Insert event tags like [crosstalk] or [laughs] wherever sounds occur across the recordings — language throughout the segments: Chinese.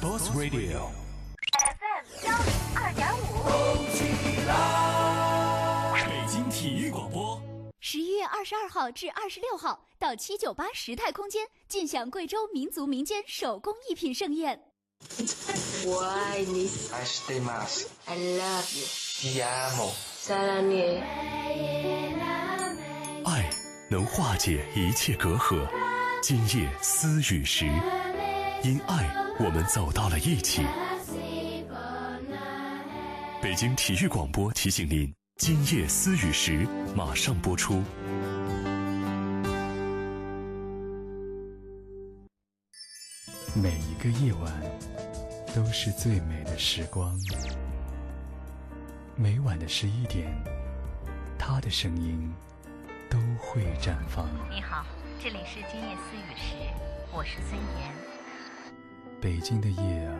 Sports Radio，FM 幺零二点五。动起来。北京体育广播。十一月二十二号至二十六号，到七九八时态空间尽享贵州民族民间手工艺品盛宴。我爱你 I stay mas.，I love you，Ti amo. 萨拉涅。爱能化解一切隔阂。今夜思雨时，因爱我们走到了一起。北京体育广播提醒您：今夜思雨时马上播出。每一个夜晚都是最美的时光。每晚的十一点，他的声音都会绽放。你好，这里是今夜思雨时，我是孙岩。北京的夜啊，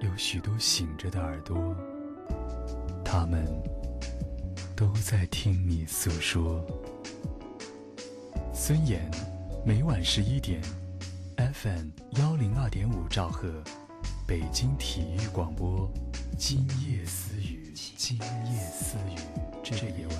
有许多醒着的耳朵，他们都在听你诉说。孙岩，每晚十一点，FM 幺零二点五兆赫，北京体育广播，今夜私语，今夜私语，这夜晚，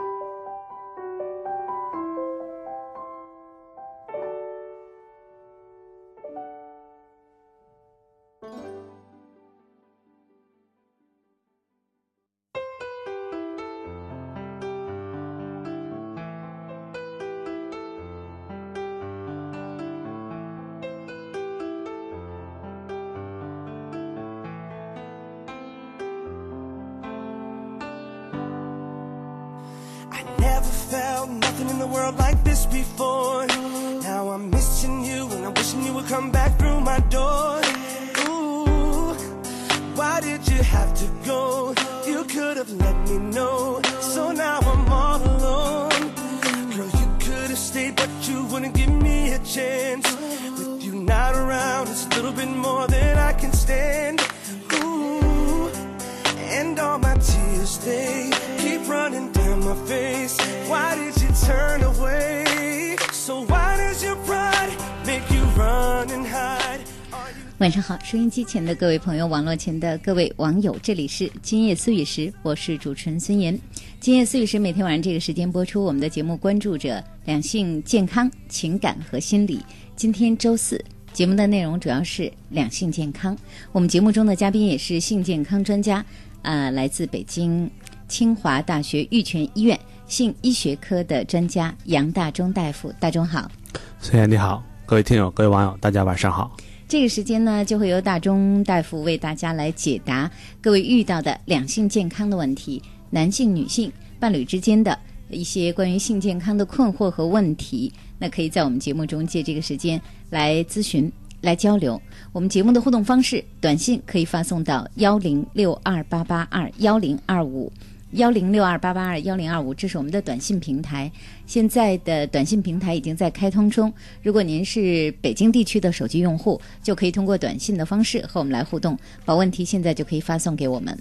Why did you turn away? So why does your pride make you run and hide? Are you 晚上好，收音机前的各位朋友，网络前的各位网友，这里是今夜思雨时，我是主持人孙岩。今夜思雨时每天晚上这个时间播出，我们的节目关注着两性健康、情感和心理。今天周四，节目的内容主要是两性健康。我们节目中的嘉宾也是性健康专家，呃，来自北京清华大学玉泉医院性医学科的专家杨大中大夫。大中好。孙岩你好，各位听友、各位网友，大家晚上好。这个时间呢，就会由大中大夫为大家来解答各位遇到的两性健康的问题，男性、女性伴侣之间的一些关于性健康的困惑和问题。那可以在我们节目中借这个时间来咨询、来交流。我们节目的互动方式，短信可以发送到幺零六二八八二幺零二五。幺零六二八八二幺零二五，这是我们的短信平台。现在的短信平台已经在开通中。如果您是北京地区的手机用户，就可以通过短信的方式和我们来互动。把问题现在就可以发送给我们。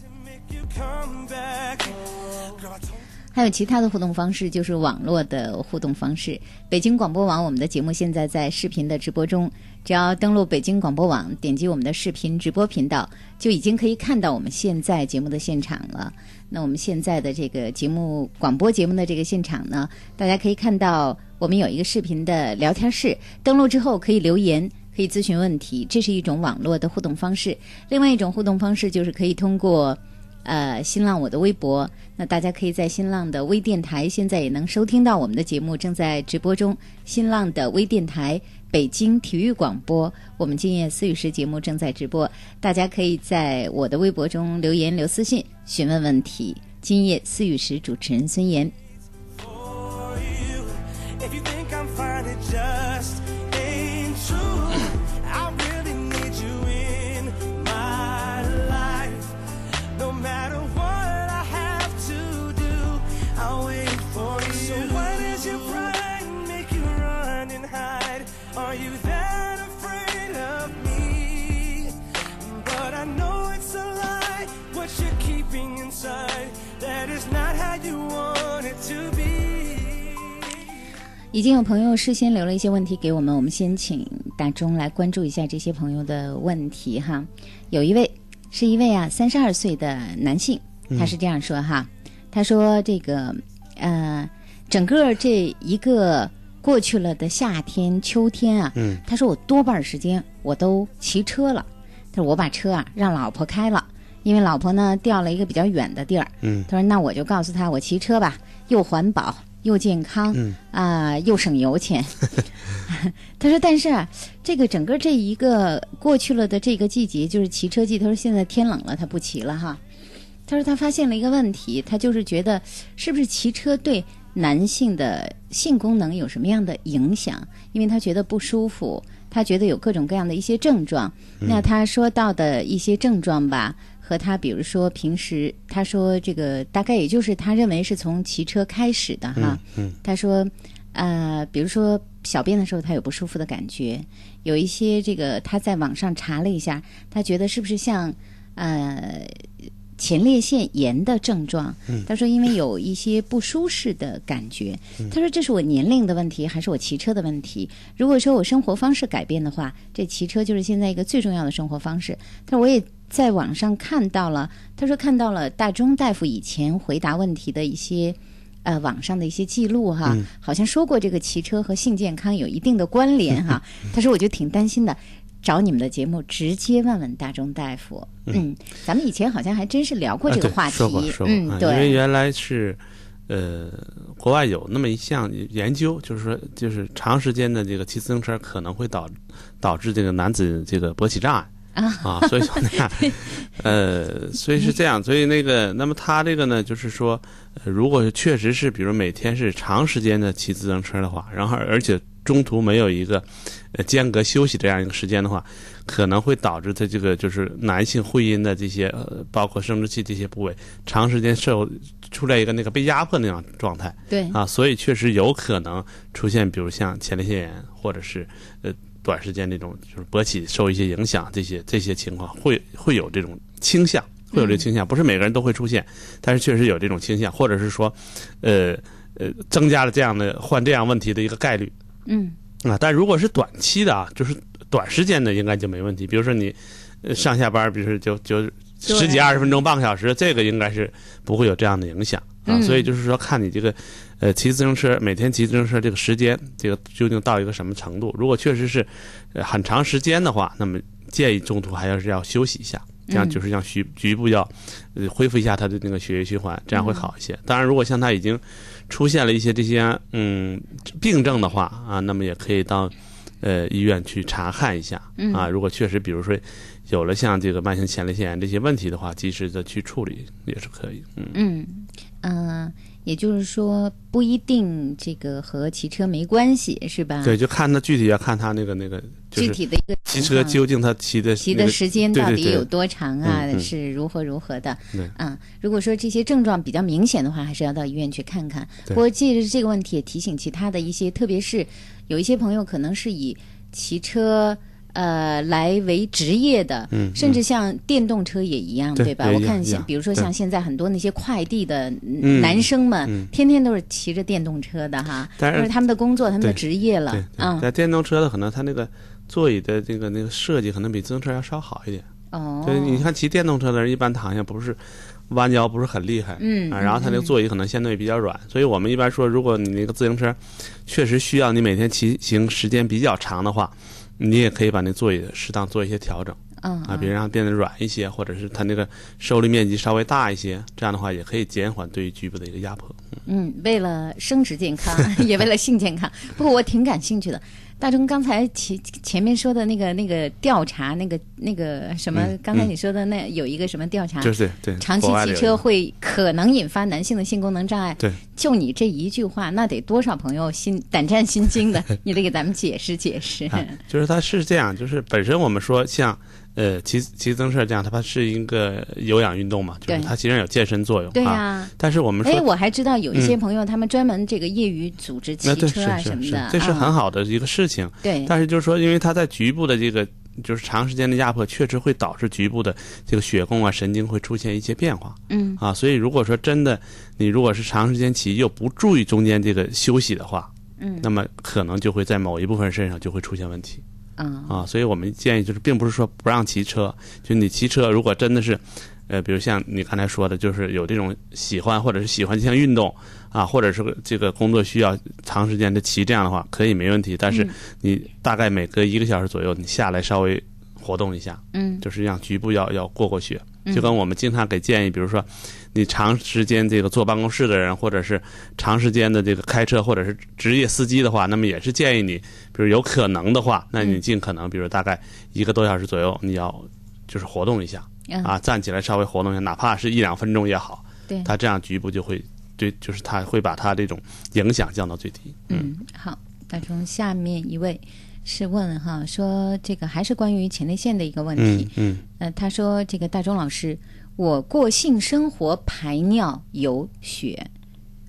还有其他的互动方式，就是网络的互动方式。北京广播网，我们的节目现在在视频的直播中，只要登录北京广播网，点击我们的视频直播频道，就已经可以看到我们现在节目的现场了。那我们现在的这个节目广播节目的这个现场呢，大家可以看到我们有一个视频的聊天室，登录之后可以留言。可以咨询问题，这是一种网络的互动方式。另外一种互动方式就是可以通过，呃，新浪我的微博。那大家可以在新浪的微电台，现在也能收听到我们的节目，正在直播中。新浪的微电台北京体育广播，我们今夜思雨时节目正在直播。大家可以在我的微博中留言、留私信，询问问题。今夜思雨时主持人孙岩。已经有朋友事先留了一些问题给我们，我们先请大钟来关注一下这些朋友的问题哈。有一位是一位啊三十二岁的男性，他是这样说哈，他说这个呃，整个这一个过去了的夏天、秋天啊，嗯。他说我多半时间我都骑车了，他说我把车啊让老婆开了，因为老婆呢调了一个比较远的地儿，嗯。他说那我就告诉他我骑车吧，又环保又健康，嗯啊、又省油钱。[laughs] 他说：“但是啊，这个整个这一个过去了的这个季节，就是骑车季。他说现在天冷了，他不骑了哈。他说他发现了一个问题，他就是觉得是不是骑车对男性的性功能有什么样的影响？因为他觉得不舒服，他觉得有各种各样的一些症状。那他说到的一些症状吧，和他比如说平时他说这个大概也就是他认为是从骑车开始的哈。嗯他说，呃，比如说小便的时候他有不舒服的感觉，有一些这个他在网上查了一下，他觉得是不是像呃前列腺炎的症状？他说因为有一些不舒适的感觉，他说这是我年龄的问题还是我骑车的问题？如果说我生活方式改变的话，这骑车就是现在一个最重要的生活方式。他说我也。在网上看到了，他说看到了大钟大夫以前回答问题的一些呃网上的一些记录哈，好像说过这个骑车和性健康有一定的关联哈。[laughs] 他说我就挺担心的，找你们的节目直接问问大钟大夫。嗯，咱们以前好像还真是聊过这个话题，说过说过，嗯，对因为，原来是呃，国外有那么一项研究，就是说，就是长时间的这个骑自行车可能会导导致这个男子这个勃起障碍。啊啊，所以说呢，[laughs] 呃，所以是这样，所以那个，那么他这个呢，就是说，呃如果确实是，比如每天是长时间的骑自行车的话，然后而且中途没有一个呃间隔休息这样一个时间的话，可能会导致他这个就是男性会阴的这些呃，包括生殖器这些部位，长时间受出来一个那个被压迫那样状态。对，啊，所以确实有可能出现，比如像前列腺炎，或者是呃短时间那种就是勃起受一些影响，这些这些情况会会有这种倾向，会有这个倾向，不是每个人都会出现，但是确实有这种倾向，或者是说，呃呃，增加了这样的患这样问题的一个概率嗯啊。但如果是短期的啊，就是短时间的，应该就没问题。比如说你呃上下班，比如说就就十几二十分钟、半个小时，这个应该是不会有这样的影响啊。嗯所以就是说，看你这个呃骑自行车每天骑自行车这个时间，这个究竟到一个什么程度？如果确实是呃很长时间的话，那么建议中途还要是要休息一下，这样嗯就是让局局部要呃恢复一下他的那个血液循环，这样会好一些。当然，如果像他已经出现了一些这些嗯病症的话啊，那么也可以到呃医院去查看一下嗯啊。如果确实比如说有了像这个慢性前列腺炎这些问题的话，及时的去处理也是可以。嗯，嗯嗯、也就是说不一定这个和骑车没关系，是吧？对，就看他具体要看他那个那个就是具体的一个骑车究竟他骑的骑那个的时间到底有多长啊？是如何如何的？对嗯，如果说这些症状比较明显的话，还是要到医院去看看。不过借着这个问题，也提醒其他的一些，特别是有一些朋友可能是以骑车呃来为职业的，嗯甚至像电动车也一样，对吧？我看像比如说像现在很多那些快递的嗯。男生们，嗯。天天都是骑着电动车的哈，但是他们的工作，他们的职业了嗯，在电动车的可能它那个座椅的这个那个设计可能比自行车要稍好一点。哦，就是你看骑电动车的人一般躺下不是弯腰不是很厉害，嗯啊，然后它那个座椅可能相对比较软，所以我们一般说，如果你那个自行车确实需要你每天骑行时间比较长的话，你也可以把那座椅适当做一些调整。嗯啊，比如让它变得软一些，或者是它那个受力面积稍微大一些，这样的话也可以减缓对于局部的一个压迫。嗯，为了生殖健康，[laughs] 也为了性健康。不过我挺感兴趣的。大钟刚才前前面说的那个那个调查，那个那个什么，嗯刚才你说的那有一个什么调查，就是对长期骑车会可能引发男性的性功能障碍。对，就你这一句话，那得多少朋友心胆战心惊的？[laughs] 你得给咱们解释解释。啊，就是它是这样，就是本身我们说像呃骑骑自行车这样，它是一个有氧运动嘛，就是它其实有健身作用。对呀、啊，但是我们说，哎，我还知道有一些嗯朋友，他们专门这个业余组织骑车啊是是是什么的，，这是很啊好的一个事情。对但是就是说，因为它在局部的这个就是长时间的压迫，确实会导致局部的这个血供啊、神经会出现一些变化。嗯啊，所以如果说真的你如果是长时间骑又不注意中间这个休息的话，嗯那么可能就会在某一部分身上就会出现问题。啊啊，所以我们建议就是，并不是说不让骑车，就你骑车如果真的是，呃，比如像你刚才说的，就是有这种喜欢或者是喜欢这项运动啊，或者是这个工作需要长时间的骑，这样的话可以没问题。但是嗯你大概每隔一个小时左右，你下来稍微活动一下，嗯就是让局部要要过过血。嗯就跟我们经常给建议，比如说你长时间这个坐办公室的人，或者是长时间的这个开车或者是职业司机的话，那么也是建议你，比如有可能的话，那你尽可能，比如大概一个多小时左右，你要就是活动一下嗯。啊，站起来稍微活动一下，哪怕是一两分钟也好，对。它这样局部就会对，就是他会把他这种影响降到最低。嗯，好，那从，下面一位是问哈，说这个还是关于前列腺的一个问题。嗯嗯。呃，他说这个大钟老师，我过性生活排尿有血，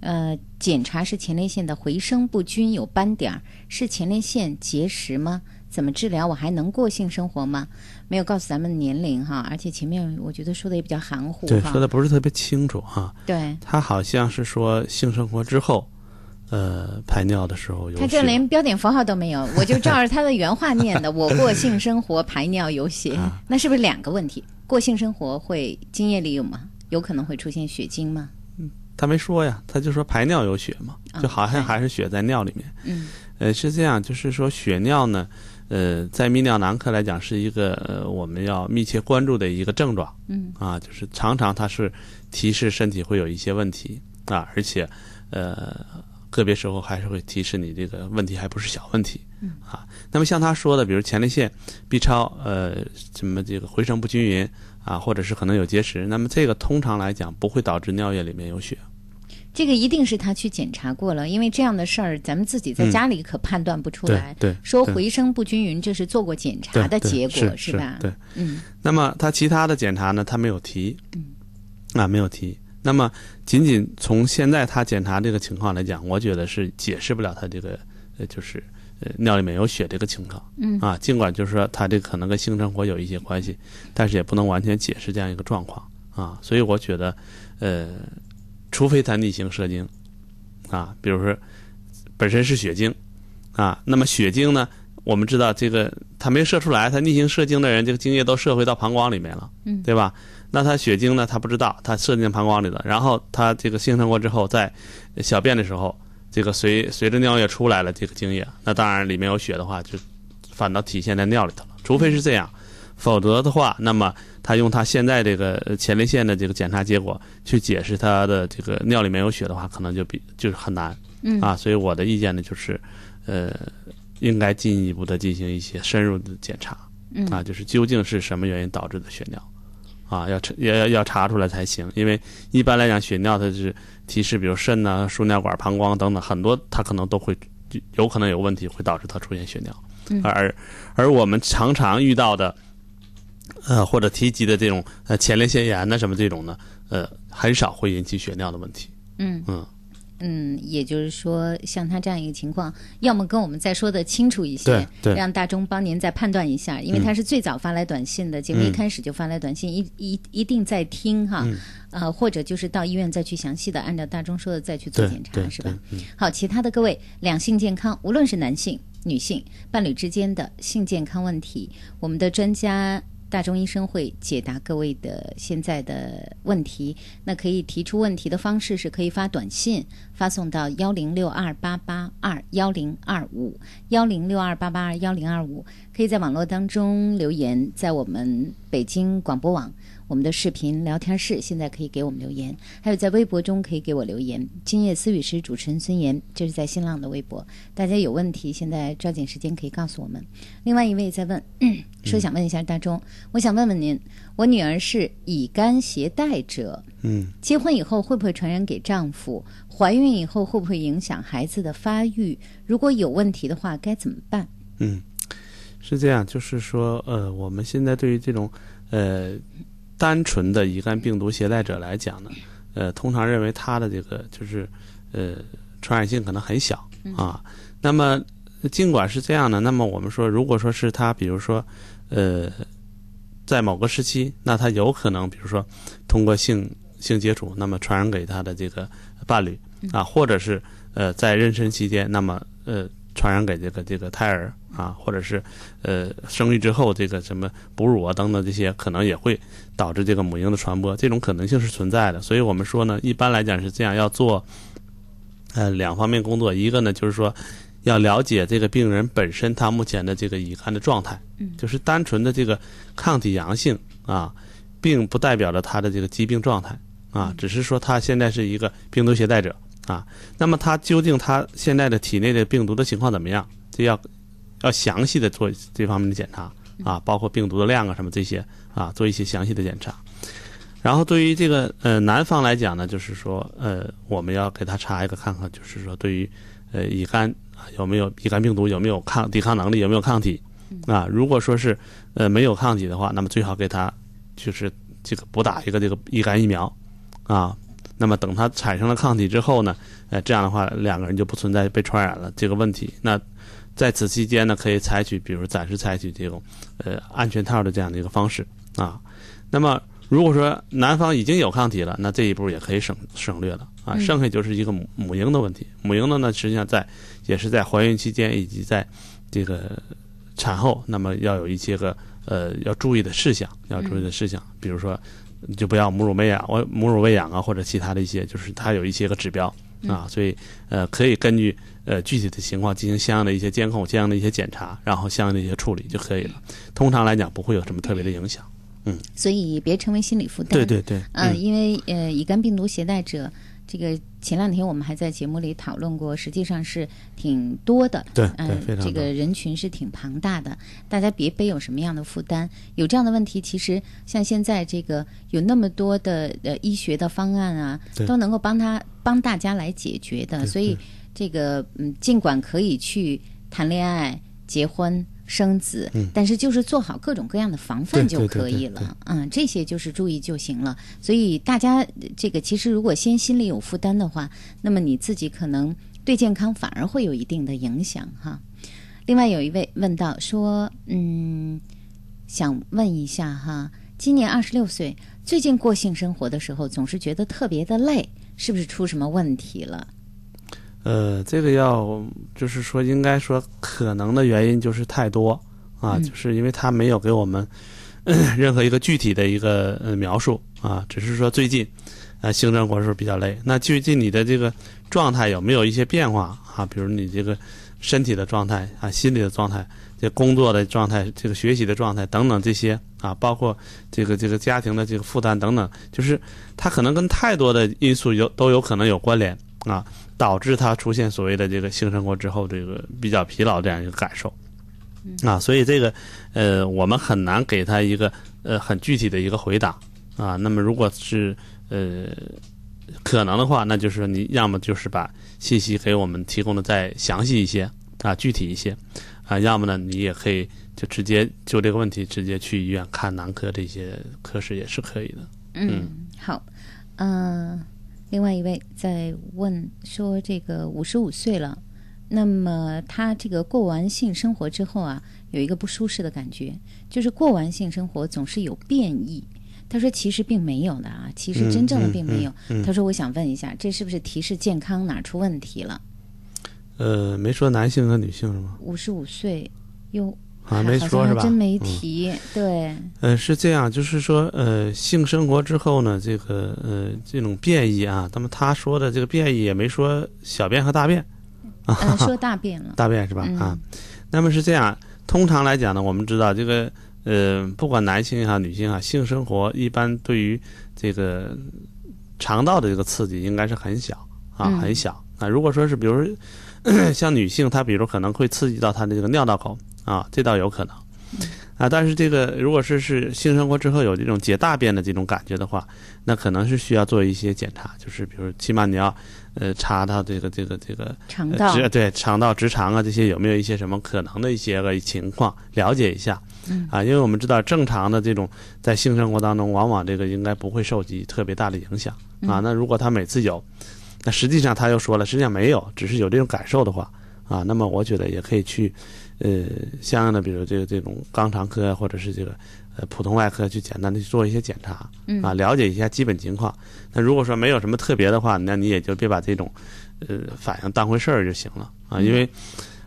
呃，检查是前列腺的回声不均有斑点儿，是前列腺结石吗？怎么治疗？我还能过性生活吗？没有告诉咱们年龄哈，而且前面我觉得说的也比较含糊对，哈。说的不是特别清楚哈。对，他好像是说性生活之后，呃，排尿的时候有他这连标点符号都没有，我就照着他的原话念的。我过性生活排尿有血，啊 [laughs] 那是不是两个问题？过性生活会精液里有吗？有可能会出现血精吗？嗯他没说呀，他就说排尿有血嘛，啊就好像还是血在尿里面。嗯呃，是这样，就是说血尿呢，呃，在泌尿男科来讲是一个呃我们要密切关注的一个症状嗯啊，就是常常它是提示身体会有一些问题啊，而且呃个别时候还是会提示你这个问题还不是小问题嗯啊。那么像他说的，比如前列腺 B 超呃什么这个回声不均匀啊，或者是可能有结石，那么这个通常来讲不会导致尿液里面有血。这个一定是他去检查过了，因为这样的事儿咱们自己在家里可判断不出来。嗯对说回声不均匀，这是做过检查的结果是吧？对，嗯那么他其他的检查呢，他没有提，嗯，啊，没有提。那么仅仅从现在他检查这个情况来讲，我觉得是解释不了他这个呃，就是呃尿里面有血这个情况，嗯。啊，尽管就是说他这可能跟性生活有一些关系，但是也不能完全解释这样一个状况。啊。所以我觉得，呃，除非他逆行射精，啊，比如说本身是血精，啊，那么血精呢，我们知道这个他没射出来，他逆行射精的人，这个精液都射回到膀胱里面了，嗯。对吧？那他血精呢，他不知道，他射进膀胱里了，然后他这个形成过之后，在小便的时候，这个随随着尿液出来了，这个精液，那当然里面有血的话，就反倒体现在尿里头了，除非是这样。否则的话，那么他用他现在这个呃前列腺的这个检查结果去解释他的这个尿里面有血的话，可能就比就是很难。嗯啊，所以我的意见呢就是，呃，应该进一步的进行一些深入的检查。嗯啊，就是究竟是什么原因导致的血尿，啊，要查要要要查出来才行。因为一般来讲，血尿它是提示，比如肾呐、输尿管、膀胱等等，很多它可能都会有可能有问题，会导致它出现血尿。嗯而而我们常常遇到的，呃，或者提及的这种呃前列腺炎呐什么这种呢，呃，很少会引起血尿的问题。嗯嗯嗯，也就是说，像他这样一个情况，要么跟我们再说的清楚一些对，对让大钟帮您再判断一下，因为嗯他是最早发来短信的，节目一嗯开始就发来短信，一一一定在听哈，嗯呃，或者就是到医院再去详细的按照大钟说的再去做检查，是吧？嗯好，其他的各位两性健康，无论是男性、女性伴侣之间的性健康问题，我们的专家大钟医生会解答各位的现在的问题。那可以提出问题的方式是可以发短信发送到幺零六二八八二幺零二五幺零六二八八二幺零二五，可以在网络当中留言，在我们北京广播网。我们的视频聊天室现在可以给我们留言，还有在微博中可以给我留言。今夜思雨时主持人孙岩，这是在新浪的微博。大家有问题，现在抓紧时间可以告诉我们。另外一位在问，[clears throat] 说想问一下大钟，我想问问您，我女儿是乙肝携带者，嗯，结婚以后会不会传染给丈夫？怀孕以后会不会影响孩子的发育？如果有问题的话，该怎么办？嗯，是这样，就是说，呃，我们现在对于这种呃单纯的乙肝病毒携带者来讲呢，呃，通常认为他的这个就是呃传染性可能很小啊。那么尽管是这样呢，那么我们说，如果说是他，比如说呃在某个时期，那他有可能，比如说通过性性接触，那么传染给他的这个伴侣啊，或者是呃在妊娠期间，那么呃传染给这个这个胎儿啊，或者是呃生育之后这个什么哺乳啊等等这些，可能也会导致这个母婴的传播，这种可能性是存在的。所以我们说呢，一般来讲是这样，要做呃两方面工作，一个呢就是说要了解这个病人本身他目前的这个乙肝的状态，嗯就是单纯的这个抗体阳性啊，并不代表着他的这个疾病状态啊，只是说他现在是一个病毒携带者啊。那么他究竟他现在的体内的病毒的情况怎么样？这要要详细的做这方面的检查啊，包括病毒的量啊什么这些啊，做一些详细的检查。然后对于这个呃男方来讲呢，就是说呃我们要给他查一个看看，就是说对于呃乙肝啊有没有乙肝病毒有没有抗抵抗能力有没有抗体啊？如果说是呃没有抗体的话，那么最好给他就是这个补打一个这个乙肝疫苗啊。那么等他产生了抗体之后呢，呃这样的话两个人就不存在被传染了这个问题。那在此期间呢，可以采取比如暂时采取这种呃安全套的这样的一个方式啊。那么如果说男方已经有抗体了，那这一步也可以省省略了啊，嗯剩下就是一个母母婴的问题。母婴的呢，实际上在也是在怀孕期间以及在这个产后，那么要有一些个呃要注意的事项，要注意的事项，比如说就不要母乳喂养，我母乳喂养啊，或者其他的一些，就是它有一些个指标啊，所以呃可以根据呃具体的情况进行相应的一些监控、相应的一些检查，然后相应的一些处理就可以了。通常来讲不会有什么特别的影响。嗯，所以别成为心理负担。对对对嗯、嗯因为呃，乙肝病毒携带者，这个前两天我们还在节目里讨论过，实际上是挺多的。对嗯、这个人群是挺庞大的，大家别背有什么样的负担。有这样的问题，其实像现在这个有那么多的呃医学的方案啊，都能够帮他帮大家来解决的。所以这个嗯，尽管可以去谈恋爱、结婚。生子，嗯但是就是做好各种各样的防范就可以了。嗯，这些就是注意就行了。所以大家呃这个其实如果先心里有负担的话，那么你自己可能对健康反而会有一定的影响哈。另外有一位问到说，嗯，想问一下哈，今年二十六岁，最近过性生活的时候总是觉得特别的累，是不是出什么问题了？呃，这个要就是说，应该说可能的原因就是太多啊，嗯就是因为他没有给我们、呃任何一个具体的一个呃描述啊，只是说最近呃性生活的时候比较累。那最近你的这个状态有没有一些变化啊？比如你这个身体的状态啊、心理的状态、这工作的状态、这个学习的状态等等这些啊，包括这个这个家庭的这个负担等等，就是它可能跟太多的因素有都有可能有关联啊。导致他出现所谓的这个性生活之后这个比较疲劳这样一个感受，啊，所以这个呃我们很难给他一个呃很具体的一个回答啊。那么如果是呃可能的话，那就是你要么就是把信息给我们提供的再详细一些啊，具体一些啊，要么呢你也可以就直接就这个问题直接去医院看男科这些科室也是可以的。嗯，好，嗯、另外一位在问说，这个五十五岁了，那么他这个过完性生活之后啊，有一个不舒适的感觉，就是过完性生活总是有变异。他说其实并没有的啊，其实真正的并没有。嗯嗯嗯他说我想问一下，这是不是提示健康哪儿出问题了？呃，没说男性和女性是吗？五十五岁又啊没说是吧真没嗯提。对，呃，是这样，就是说，呃，性生活之后呢，这个呃这种变异啊，那么他说的这个变异也没说小便和大便，啊，嗯，[laughs] 说大便了。大便是吧？嗯啊，那么是这样，通常来讲呢，我们知道这个呃，不管男性也好，女性也好，性生活一般对于这个肠道的这个刺激应该是很小啊，嗯很小。啊，如果说是比如说 [coughs] 像女性，她比如可能会刺激到她的这个尿道口啊，这倒有可能。啊，但是这个如果是是性生活之后有这种解大便的这种感觉的话，那可能是需要做一些检查，就是比如起码你要呃查到这个这个这个呃肠道直对肠道、直肠啊这些有没有一些什么可能的一些个情况，了解一下。嗯啊，因为我们知道正常的这种在性生活当中，往往这个应该不会受及特别大的影响啊。嗯那如果他每次有，那实际上他又说了，实际上没有，只是有这种感受的话啊，那么我觉得也可以去呃相应的，比如这个这种肛肠科啊或者是这个呃普通外科去简单的去做一些检查嗯啊，了解一下基本情况。那如果说没有什么特别的话，那你也就别把这种呃反应当回事儿就行了啊，因为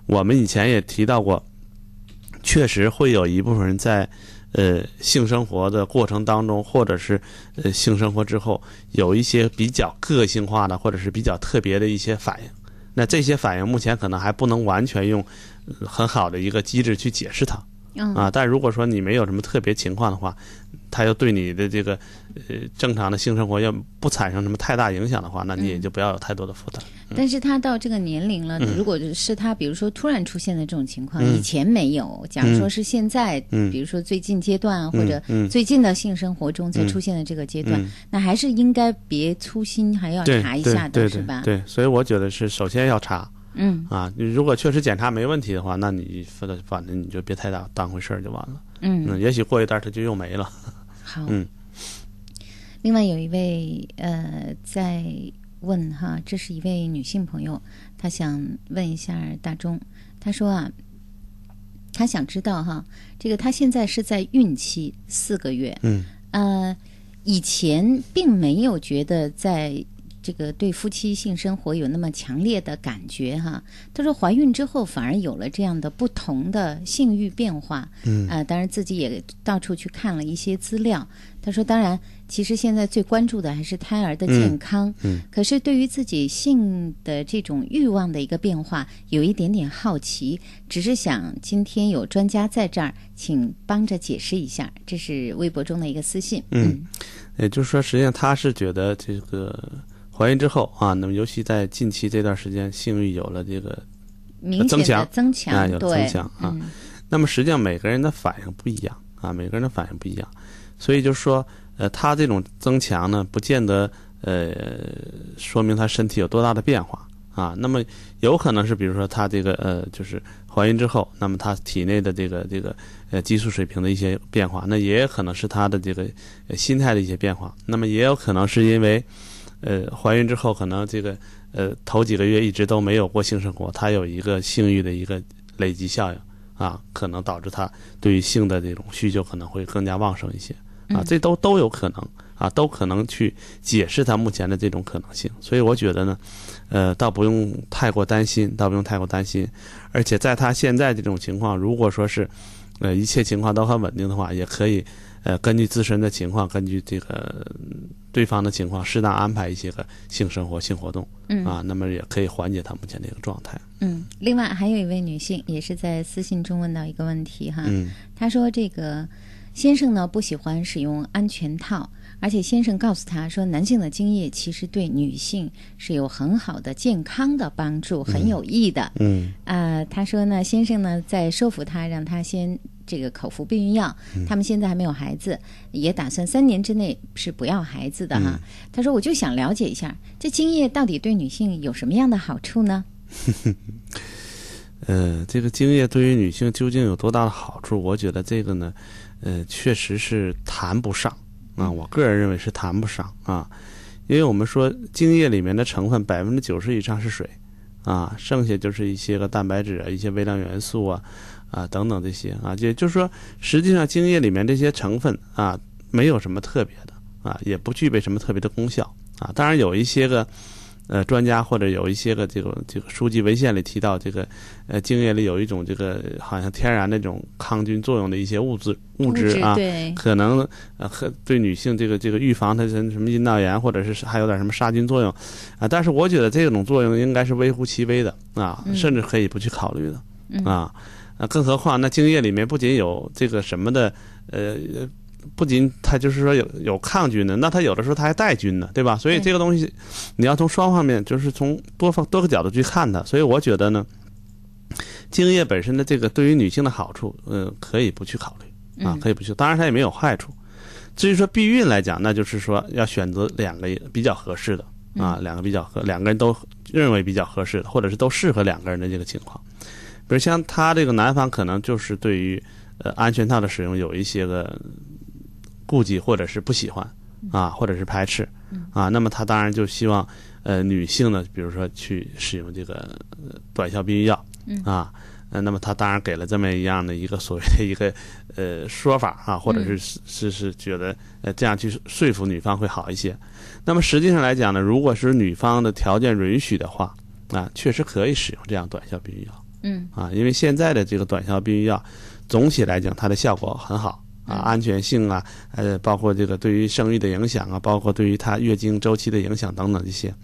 我们以前也提到过，确实会有一部分人在呃性生活的过程当中，或者是呃性生活之后，有一些比较个性化的或者是比较特别的一些反应。那这些反应目前可能还不能完全用呃很好的一个机制去解释它。嗯。啊，但如果说你没有什么特别情况的话，它又对你的这个呃正常的性生活要不产生什么太大影响的话，那你也就不要有太多的负担。但是他到这个年龄了，嗯。如果是他，比如说突然出现的这种情况，嗯。以前没有，假如说是现在，嗯。比如说最近阶段或者嗯最近的性生活中才嗯。出现的这个阶段，嗯。那还是应该别粗心，还要查一下的，对对是吧？对，所以我觉得是首先要查。嗯啊，你如果确实检查没问题的话，那你反正反正你就别太大当回事儿就完了。嗯也许过一段它就又没了。好。嗯另外有一位呃在问哈，这是一位女性朋友，她想问一下大钟，她说啊，她想知道哈，这个她现在是在孕期四个月，嗯呃，以前并没有觉得在这个对夫妻性生活有那么强烈的感觉哈。她说怀孕之后反而有了这样的不同的性欲变化，嗯啊、当然自己也到处去看了一些资料。她说，当然，其实现在最关注的还是胎儿的健康，嗯可是对于自己性的这种欲望的一个变化，有一点点好奇，只是想今天有专家在这儿，请帮着解释一下。这是微博中的一个私信。嗯，也就是说，实际上他是觉得这个怀孕之后啊，那么尤其在近期这段时间，性欲有了这个明显的增强，增强啊，有增强啊。嗯那么实际上每个人的反应不一样啊，每个人的反应不一样，所以就是说，呃，他这种增强呢，不见得呃说明他身体有多大的变化啊。那么有可能是，比如说他这个呃，就是怀孕之后，那么他体内的这个这个呃激素水平的一些变化，那也有可能是他的这个呃心态的一些变化，那么也有可能是因为呃怀孕之后可能这个呃头几个月一直都没有过性生活，他有一个性欲的一个累积效应啊，可能导致他对于性的这种需求可能会更加旺盛一些啊，嗯这都都有可能啊，都可能去解释他目前的这种可能性。所以我觉得呢，呃，倒不用太过担心，倒不用太过担心。而且在他现在这种情况，如果说是呃一切情况都很稳定的话，也可以呃根据自身的情况，根据这个嗯对方的情况，适当安排一些个性生活、性活动嗯啊，那么也可以缓解他目前的一个状态。嗯，另外还有一位女性也是在私信中问到一个问题哈，嗯她说这个先生呢不喜欢使用安全套，而且先生告诉她说，男性的精液其实对女性是有很好的健康的帮助，很有益的。嗯啊、她说呢，先生呢在说服她，让她先这个口服避孕药。嗯他们现在还没有孩子，也打算三年之内是不要孩子的哈。他说，我就想了解一下，这精液到底对女性有什么样的好处呢？[laughs] 呃，这个精液对于女性究竟有多大的好处？我觉得这个呢，呃，确实是谈不上啊。我个人认为是谈不上啊，因为我们说精液里面的成分百分之九十以上是水，啊，剩下就是一些个蛋白质啊、一些微量元素啊、啊等等这些啊，也就是说，实际上精液里面这些成分啊，没有什么特别的啊，也不具备什么特别的功效啊。当然有一些个。呃，专家或者有一些个这个这个书籍文献里提到，这个呃精液里有一种这个好像天然那种抗菌作用的一些物质物质啊，可能呃和对女性这个这个预防它什什么阴道炎或者是还有点什么杀菌作用啊，但是我觉得这种作用应该是微乎其微的啊，甚至可以不去考虑的啊，啊，更何况那精液里面不仅有这个什么的呃。不仅它就是说有有抗菌的，那它有的时候它还带菌呢，对吧？所以这个东西你要从双方面，就是从多方多个角度去看它。所以我觉得呢，精液本身的这个对于女性的好处，嗯，可以不去考虑啊，可以不去。当然它也没有坏处。至于说避孕来讲，那就是说要选择两个比较合适的啊，两个比较合，两个人都认为比较合适的，或者是都适合两个人的这个情况。比如像他这个男方可能就是对于呃安全套的使用有一些个。顾忌或者是不喜欢，啊，或者是排斥，啊，那么他当然就希望，呃，女性呢，比如说去使用这个短效避孕药，啊，那么他当然给了这么一样的一个所谓的 [laughs] 一个呃说法啊，或者是是是觉得呃这样去说服女方会好一些。那么实际上来讲呢，如果是女方的条件允许的话，啊，确实可以使用这样短效避孕药，嗯，啊，因为现在的这个短效避孕药总体来讲它的效果很好。啊，安全性啊，呃，包括这个对于生育的影响啊，包括对于它月经周期的影响等等这些，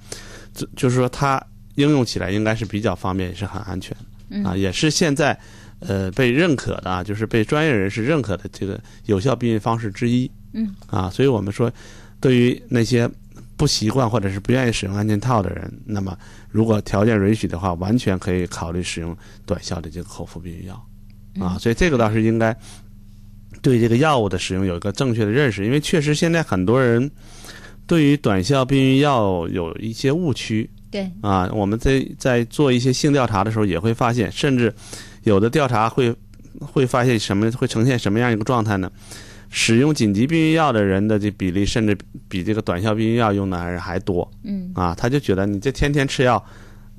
就就是说它应用起来应该是比较方便，也是很安全啊，也是现在呃被认可的啊，就是被专业人士认可的这个有效避孕方式之一。嗯，啊，所以我们说，对于那些不习惯或者是不愿意使用安全套的人，那么如果条件允许的话，完全可以考虑使用短效的这个口服避孕药啊，所以这个倒是应该。对这个药物的使用有一个正确的认识，因为确实现在很多人对于短效避孕药有一些误区。对啊，我们在在做一些性调查的时候也会发现，甚至有的调查会会发现什么会呈现什么样一个状态呢？使用紧急避孕药的人的这比例，甚至比这个短效避孕药用的人还多。嗯。啊，他就觉得你这天天吃药，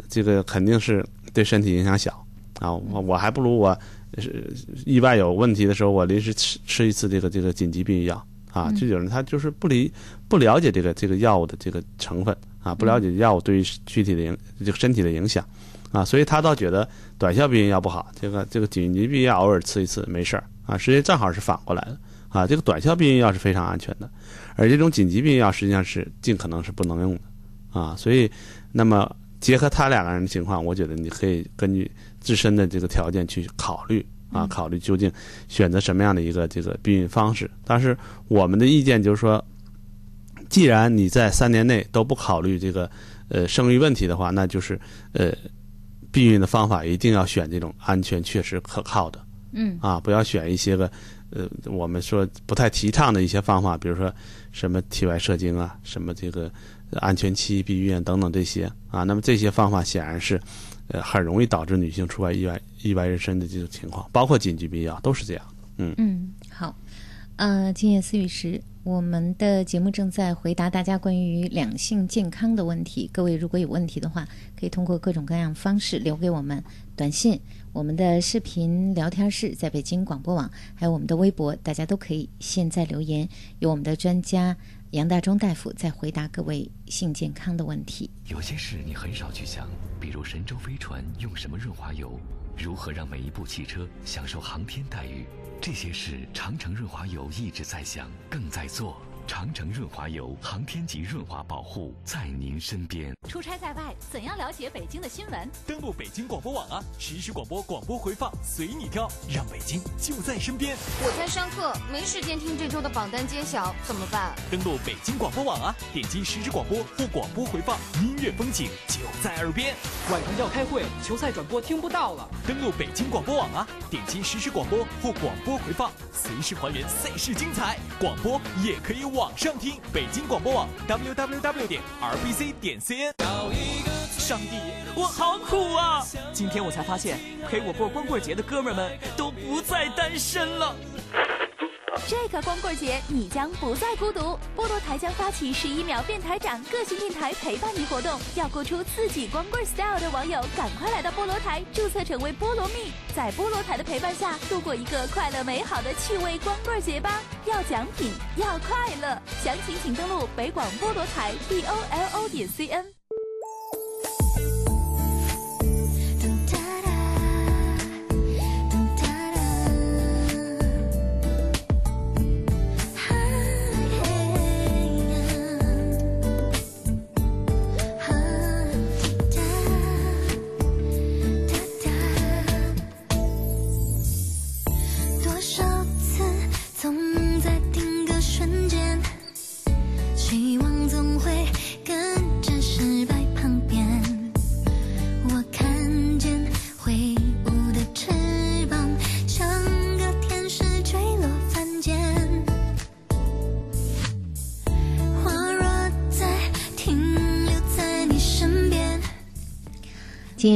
这个肯定是对身体影响小。啊，我我还不如我。是意外有问题的时候，我临时吃吃一次这个这个紧急避孕药。啊，就有人他就是不理不了解这个这个药物的这个成分啊，不了解药物对于具体的影这个身体的影响。啊，所以他倒觉得短效避孕药不好，这个这个紧急避孕药偶尔吃一次没事儿。啊，实际正好是反过来的啊，这个短效避孕药是非常安全的，而这种紧急避孕药实际上是尽可能是不能用的啊，所以那么结合他两个人的情况，我觉得你可以根据。自身的这个条件去考虑啊，考虑究竟选择什么样的一个这个避孕方式。但是我们的意见就是说，既然你在三年内都不考虑这个呃生育问题的话，那就是呃避孕的方法一定要选这种安全、确实可靠的。嗯啊，不要选一些个呃我们说不太提倡的一些方法，比如说什么体外射精啊，什么这个安全期避孕等等这些啊。那么这些方法显然是。呃，很容易导致女性出外意外、意外妊娠的这种情况，包括紧急避孕药都是这样。嗯嗯，好，呃，今夜思雨时，我们的节目正在回答大家关于两性健康的问题。各位如果有问题的话，可以通过各种各样方式留给我们短信，我们的视频聊天室在北京广播网，还有我们的微博，大家都可以现在留言，有我们的专家。杨大忠大夫在回答各位性健康的问题。有些事你很少去想，比如神舟飞船用什么润滑油，如何让每一部汽车享受航天待遇，这些事长城润滑油一直在想，更在做。长城润滑油，航天级润滑保护，在您身边。出差在外，怎样了解北京的新闻？登录北京广播网啊，实时广播，广播回放随你挑，让北京就在身边。我在上课，没时间听这周的榜单揭晓，怎么办？登录北京广播网啊，点击实时广播或广播回放，音乐风景就在耳边。晚上要开会，球赛转播听不到了。登录北京广播网啊，点击实时广播或广播回放，随时还原赛事精彩。广播也可以网上听，北京广播网 www 点 rbc 点 cn。上帝，我好苦啊！今天我才发现，陪我过光棍节的哥们们都不再单身了。这个光棍节你将不再孤独。菠萝台将发起十一秒变台展，个性电台陪伴你活动。要过出自己光棍 style 的网友，赶快来到菠萝台注册成为菠萝蜜，在菠萝台的陪伴下，度过一个快乐美好的趣味光棍节吧！要奖品，要快乐，详情请登录北广菠萝台 b o l o 点 c n。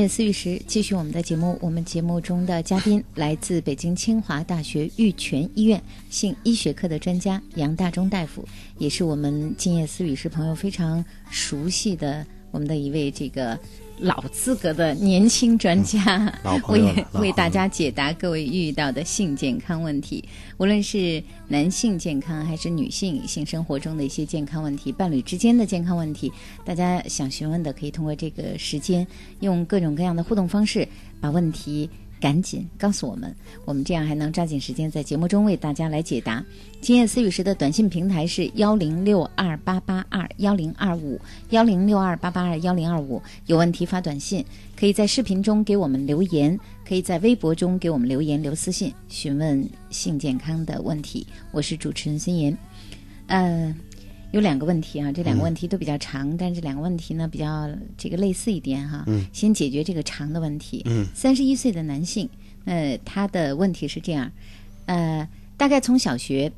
思雨时，继续我们的节目。我们节目中的嘉宾来自北京清华大学玉泉医院性医学科的专家杨大中大夫，也是我们今夜思雨时朋友非常熟悉的我们的一位这个老资格的年轻专家，[laughs] 为为大家解答各位遇到的性健康问题，无论是男性健康还是女性性生活中的一些健康问题，伴侣之间的健康问题，大家想询问的可以通过这个时间，用各种各样的互动方式把问题。赶紧告诉我们，我们这样还能抓紧时间在节目中为大家来解答。今夜思雨时的短信平台是幺零六二八八二幺零二五幺零六二八八二幺零二五，有问题发短信，可以在视频中给我们留言，可以在微博中给我们留言留私信询问性健康的问题。我是主持人孙岩，呃。有两个问题啊，这两个问题都比较长，但是这两个问题呢比较这个类似一点哈。嗯先解决这个长的问题。嗯三十一岁的男性，呃，他的问题是这样，呃，大概从小学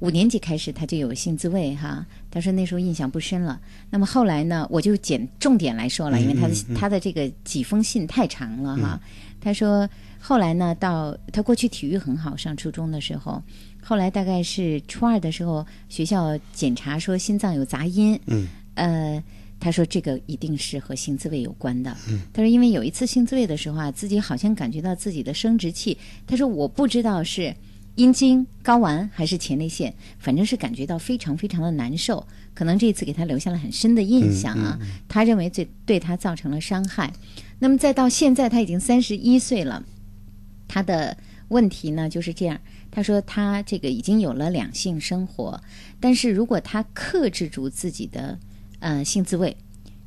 五年级开始他就有性自慰哈，他说那时候印象不深了。那么后来呢，我就捡重点来说了，因为他的、嗯嗯嗯他的这个几封信太长了哈。他说后来呢，到他过去体育很好，上初中的时候，后来大概是初二的时候，学校检查说心脏有杂音，嗯，呃，他说这个一定是和性自慰有关的。嗯他说因为有一次性自慰的时候啊，自己好像感觉到自己的生殖器，他说我不知道是阴茎、睾丸还是前列腺，反正是感觉到非常非常的难受。可能这次给他留下了很深的印象啊，嗯他认为这对他造成了伤害。那么再到现在，他已经三十一岁了，他的问题呢就是这样。他说他这个已经有了两性生活，但是如果他克制住自己的呃性自慰，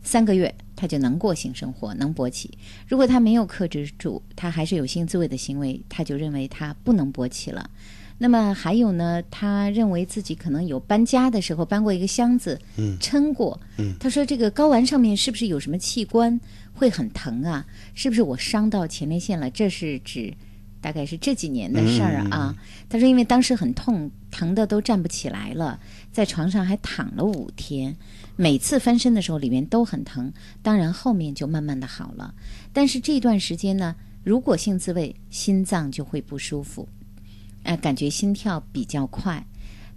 三个月他就能过性生活，能勃起。如果他没有克制住，他还是有性自慰的行为，他就认为他不能勃起了。那么还有呢，他认为自己可能有搬家的时候搬过一个箱子，嗯撑过。嗯他说这个睾丸上面是不是有什么器官会很疼啊？是不是我伤到前列腺了？这是指大概是这几年的事儿啊。他说因为当时很痛，疼的都站不起来了，在床上还躺了五天，每次翻身的时候里面都很疼，当然后面就慢慢的好了。但是这段时间呢，如果性自慰，心脏就会不舒服。呃，感觉心跳比较快。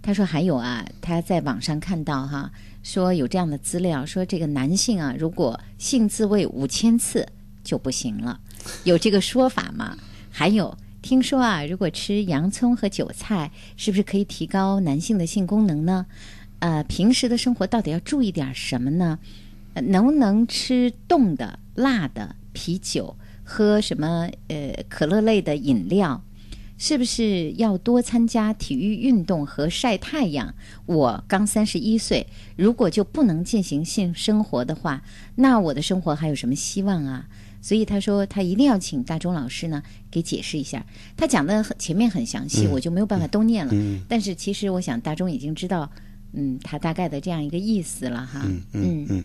他说还有啊，他在网上看到哈，说有这样的资料，说这个男性啊，如果性自慰五千次就不行了，有这个说法吗？还有听说啊，如果吃洋葱和韭菜，是不是可以提高男性的性功能呢？呃，平时的生活到底要注意点什么呢？呃能不能吃冻的、辣的啤酒，喝什么呃可乐类的饮料？是不是要多参加体育运动和晒太阳？我刚三十一岁，如果就不能进行性生活的话，那我的生活还有什么希望啊？所以他说他一定要请大钟老师呢给解释一下。他讲的很前面很详细，嗯我就没有办法都念了。嗯但是其实我想大钟已经知道，嗯，他大概的这样一个意思了哈。嗯嗯嗯，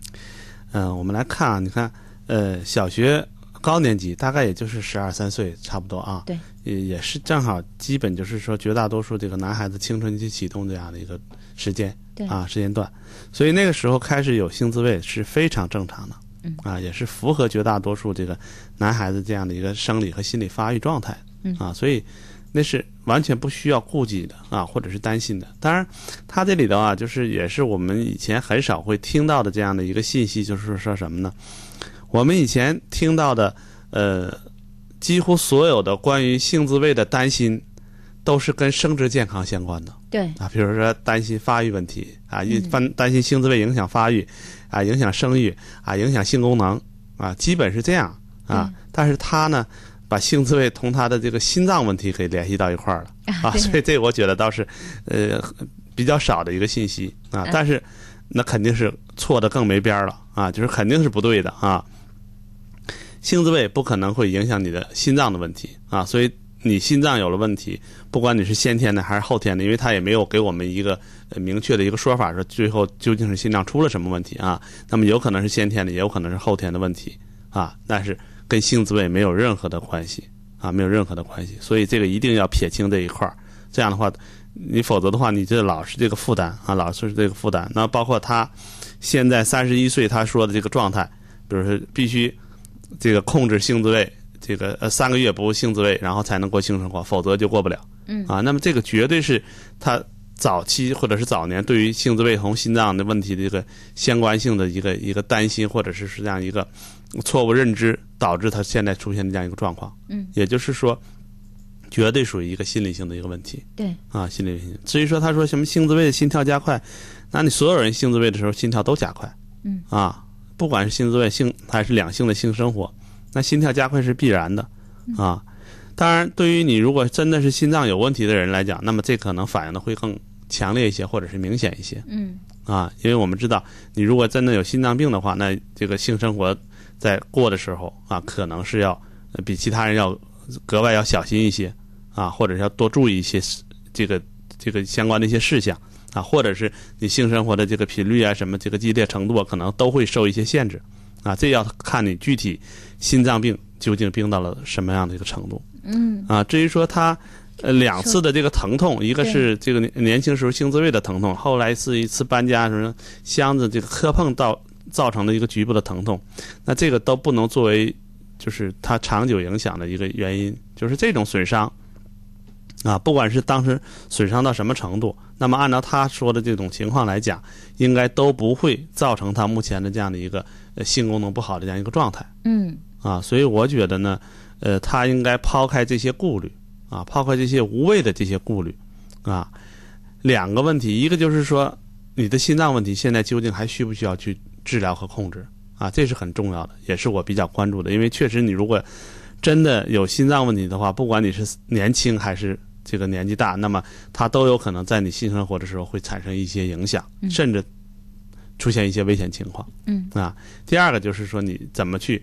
呃，我们来看啊，你看，呃，小学高年级大概也就是十二三岁，差不多啊。对，也也是正好，基本就是说绝大多数这个男孩子青春期启动这样的一个时间，对啊时间段，所以那个时候开始有性自慰是非常正常的。嗯啊，也是符合绝大多数这个男孩子这样的一个生理和心理发育状态。嗯啊，所以那是完全不需要顾忌的啊，或者是担心的。当然，他这里头啊，就是也是我们以前很少会听到的这样的一个信息，就是说什么呢？我们以前听到的，呃，几乎所有的关于性自慰的担心，都是跟生殖健康相关的。对啊，比如说担心发育问题啊，一担担心性自慰影响发育啊，影响生育啊，影响性功能啊，基本是这样啊。但是他呢，把性自慰同他的这个心脏问题给联系到一块儿了 [laughs] 啊，所以这个我觉得倒是呃比较少的一个信息啊。但是那肯定是错的更没边儿了啊，就是肯定是不对的啊。性自慰不可能会影响你的心脏的问题啊，所以你心脏有了问题，不管你是先天的还是后天的，因为他也没有给我们一个明确的一个说法，说最后究竟是心脏出了什么问题啊？那么有可能是先天的，也有可能是后天的问题啊，但是跟性自慰没有任何的关系啊，没有任何的关系，所以这个一定要撇清这一块儿，这样的话，你否则的话，你这老是这个负担啊，老是这个负担。那包括他现在三十一岁，他说的这个状态，比如说必须。这个控制性自慰，这个呃三个月不性自慰，然后才能过性生活，否则就过不了。嗯啊，那么这个绝对是他早期或者是早年对于性自慰同心脏的问题的一个相关性的一个一个担心，或者是是这样一个错误认知，导致他现在出现这样一个状况。嗯，也就是说，绝对属于一个心理性的一个问题。对啊，心理性。至于说他说什么性自慰心跳加快，那你所有人性自慰的时候心跳都加快。嗯啊。不管是性自慰性还是两性的性生活，那心跳加快是必然的啊。当然，对于你如果真的是心脏有问题的人来讲，那么这可能反应的会更强烈一些，或者是明显一些。嗯啊，因为我们知道，你如果真的有心脏病的话，那这个性生活在过的时候啊，可能是要比其他人要格外要小心一些啊，或者是要多注意一些这个这个相关的一些事项。啊，或者是你性生活的这个频率啊，什么这个激烈程度啊，可能都会受一些限制，啊，这要看你具体心脏病究竟病到了什么样的一个程度。嗯。啊，至于说他呃两次的这个疼痛，一个是这个年轻时候性自慰的疼痛，后来是一次搬家什么箱子这个磕碰到造成的一个局部的疼痛，那这个都不能作为就是它长久影响的一个原因，就是这种损伤。啊，不管是当时损伤到什么程度，那么按照他说的这种情况来讲，应该都不会造成他目前的这样的一个呃性功能不好的这样一个状态。嗯。啊，所以我觉得呢，呃，他应该抛开这些顾虑，啊，抛开这些无谓的这些顾虑，啊，两个问题，一个就是说你的心脏问题现在究竟还需不需要去治疗和控制？啊，这是很重要的，也是我比较关注的，因为确实你如果真的有心脏问题的话，不管你是年轻还是这个年纪大，那么它都有可能在你性生活的时候会产生一些影响，甚至出现一些危险情况。嗯啊，第二个就是说你怎么去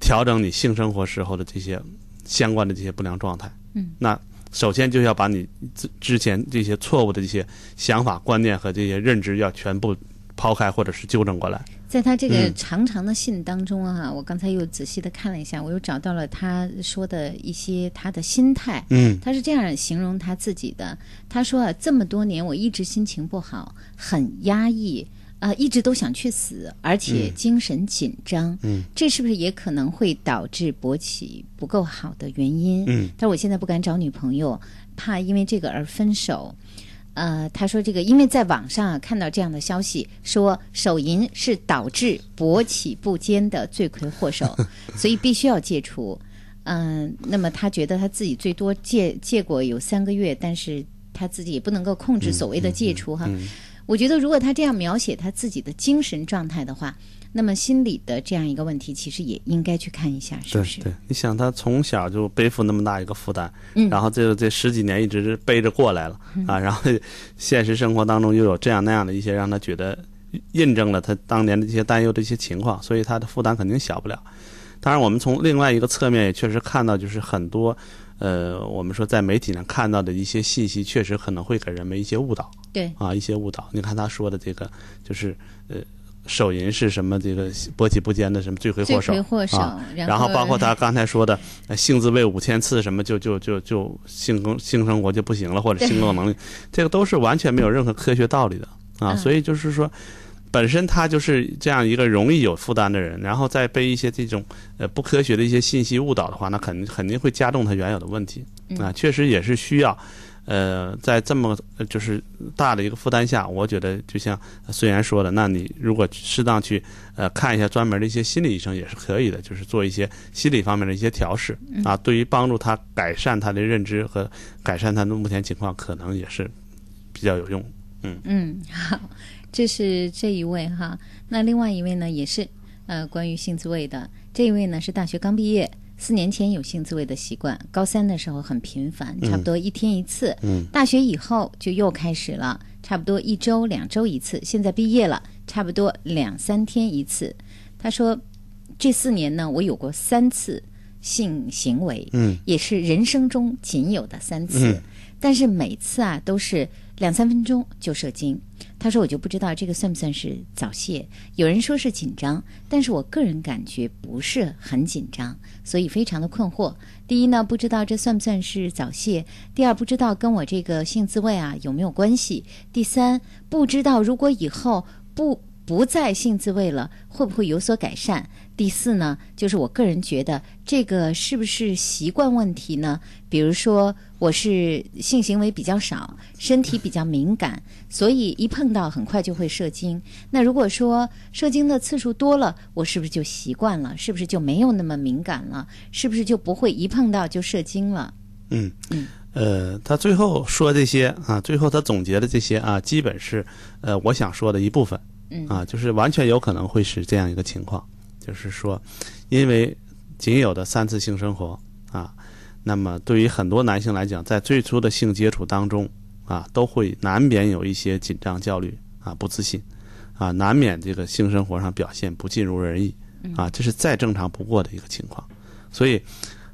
调整你性生活时候的这些相关的这些不良状态。嗯，那首先就要把你之之前这些错误的这些想法、观念和这些认知要全部抛开，或者是纠正过来。在他这个长长的信当中啊，我刚才又仔细的看了一下，我又找到了他说的一些他的心态。嗯，他是这样形容他自己的：他说啊，这么多年我一直心情不好，很压抑，呃，一直都想去死，而且精神紧张。嗯，这是不是也可能会导致勃起不够好的原因？嗯，但是我现在不敢找女朋友，怕因为这个而分手。呃，他说这个，因为在网上啊看到这样的消息，说手淫是导致勃起不坚的罪魁祸首，[laughs] 所以必须要戒除。嗯、那么他觉得他自己最多戒戒过有三个月，但是他自己也不能够控制所谓的戒除哈。我觉得如果他这样描写他自己的精神状态的话，那么心理的这样一个问题，其实也应该去看一下，是不是？对，你想他从小就背负那么大一个负担，嗯然后这这十几年一直是背着过来了、啊，然后现实生活当中又有这样那样的一些让他觉得印证了他当年的这些担忧的一些情况，所以他的负担肯定小不了。当然，我们从另外一个侧面也确实看到，就是很多呃，我们说在媒体上看到的一些信息，确实可能会给人们一些误导。对啊，一些误导。你看他说的这个，就是呃。手淫是什么？这个勃起不坚的什么罪魁祸首？罪魁祸首啊。然后包括他刚才说的，呃性自慰五千次，什么就就就就性生活就不行了，或者对性功能力，这个都是完全没有任何科学道理的啊。嗯所以就是说，本身他就是这样一个容易有负担的人，然后再被一些这种呃不科学的一些信息误导的话，那肯定肯定会加重他原有的问题啊，确实也是需要。呃，在这么就是大的一个负担下，我觉得就像虽然说的，那你如果适当去呃看一下专门的一些心理医生也是可以的，就是做一些心理方面的一些调试啊，对于帮助他改善他的认知和改善他的目前情况，可能也是比较有用。嗯嗯，好，这是这一位哈。那另外一位呢，也是呃关于性自慰的，这一位呢是大学刚毕业。四年前有性自慰的习惯，高三的时候很频繁，差不多一天一次。嗯，大学以后就又开始了，差不多一周、两周一次。现在毕业了，差不多两三天一次。他说，这四年呢，我有过三次性行为，嗯，也是人生中仅有的三次，但是每次啊都是两三分钟就射精。他说：“我就不知道这个算不算是早泄？有人说是紧张，但是我个人感觉不是很紧张，所以非常的困惑。第一呢，不知道这算不算是早泄；第二，不知道跟我这个性自慰啊有没有关系；第三，不知道如果以后不……”不再性自慰了，会不会有所改善？第四呢，就是我个人觉得这个是不是习惯问题呢？比如说，我是性行为比较少，身体比较敏感，所以一碰到很快就会射精。那如果说射精的次数多了，我是不是就习惯了？是不是就没有那么敏感了？是不是就不会一碰到就射精了？嗯嗯，呃，他最后说这些啊，最后他总结的这些啊，基本是呃我想说的一部分。嗯啊，就是完全有可能会是这样一个情况，就是说，因为仅有的三次性生活啊，那么对于很多男性来讲，在最初的性接触当中啊，都会难免有一些紧张、焦虑啊、不自信啊，难免这个性生活上表现不尽如人意啊，这是再正常不过的一个情况，所以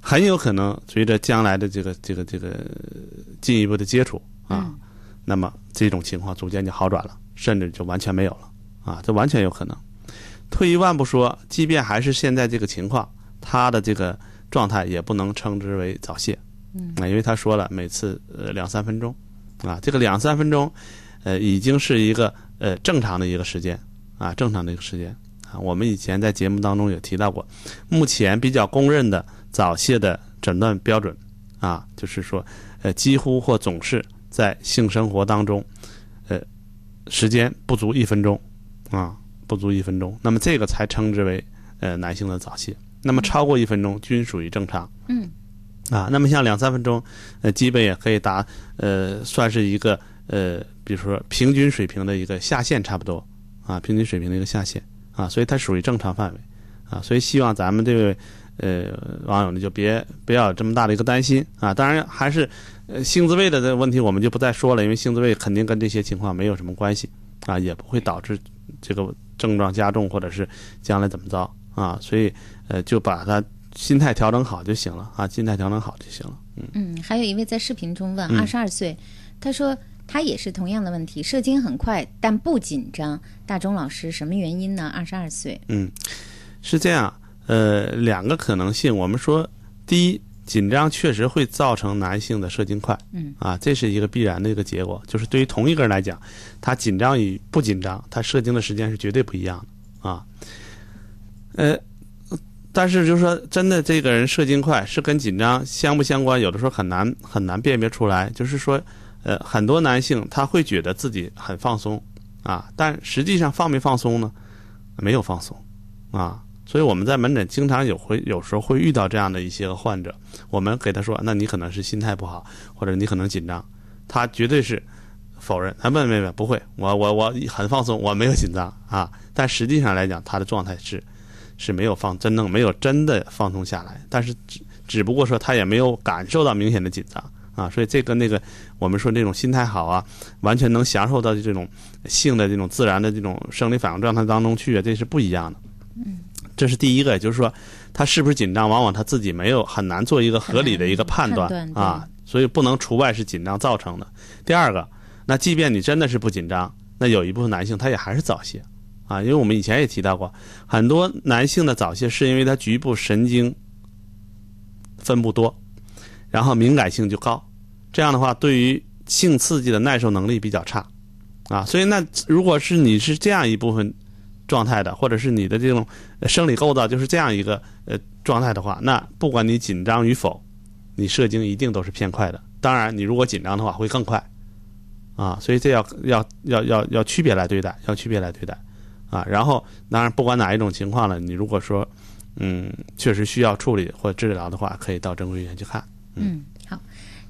很有可能随着将来的这个这个这个进一步的接触啊，那么这种情况逐渐就好转了，甚至就完全没有了。啊，这完全有可能。退一万步说，即便还是现在这个情况，他的这个状态也不能称之为早泄。嗯，啊，因为他说了，每次呃两三分钟，啊，这个两三分钟，呃，已经是一个呃正常的一个时间啊，正常的一个时间啊。我们以前在节目当中也提到过，目前比较公认的早泄的诊断标准啊，就是说，呃，几乎或总是在性生活当中，呃，时间不足一分钟。啊，不足一分钟，那么这个才称之为呃男性的早泄。那么超过一分钟均属于正常。嗯。啊，那么像两三分钟，呃，基本也可以达呃，算是一个呃，比如说平均水平的一个下限，差不多啊，平均水平的一个下限啊，所以它属于正常范围啊。所以希望咱们这位呃网友呢，就别不要有这么大的一个担心啊。当然还是呃性自慰的这个问题，我们就不再说了，因为性自慰肯定跟这些情况没有什么关系啊，也不会导致。这个症状加重，或者是将来怎么着啊？所以，呃，就把他心态调整好就行了啊，心态调整好就行了。嗯嗯，还有一位在视频中问，二十二岁，他说他也是同样的问题，射精很快但不紧张。大钟老师，什么原因呢？二十二岁，嗯，是这样，呃，两个可能性。我们说，第一。紧张确实会造成男性的射精快，嗯啊，这是一个必然的一个结果。就是对于同一个人来讲，他紧张与不紧张，他射精的时间是绝对不一样的啊。呃，但是就是说，真的这个人射精快是跟紧张相不相关？有的时候很难很难辨别出来。就是说，呃，很多男性他会觉得自己很放松啊，但实际上放没放松呢？没有放松啊。所以我们在门诊经常有会有时候会遇到这样的一些个患者，我们给他说，那你可能是心态不好，或者你可能紧张，他绝对是否认，他问问问不会，我我我很放松，我没有紧张啊，但实际上来讲，他的状态是是没有放真正没有真的放松下来，但是只只不过说他也没有感受到明显的紧张啊，所以这跟那个我们说那种心态好啊，完全能享受到这种性的这种自然的这种生理反应状态当中去，这是不一样的。嗯。这是第一个，也就是说，他是不是紧张，往往他自己没有很难做一个合理的一个判断啊，所以不能除外是紧张造成的。第二个，那即便你真的是不紧张，那有一部分男性他也还是早泄啊，因为我们以前也提到过，很多男性的早泄是因为他局部神经分布多，然后敏感性就高，这样的话对于性刺激的耐受能力比较差啊，所以那如果是你是这样一部分。状态的，或者是你的这种生理构造就是这样一个呃状态的话，那不管你紧张与否，你射精一定都是偏快的。当然，你如果紧张的话会更快，啊，所以这要要要要要区别来对待，要区别来对待，啊，然后当然不管哪一种情况了，你如果说嗯确实需要处理或治疗的话，可以到正规医院去看。嗯，好。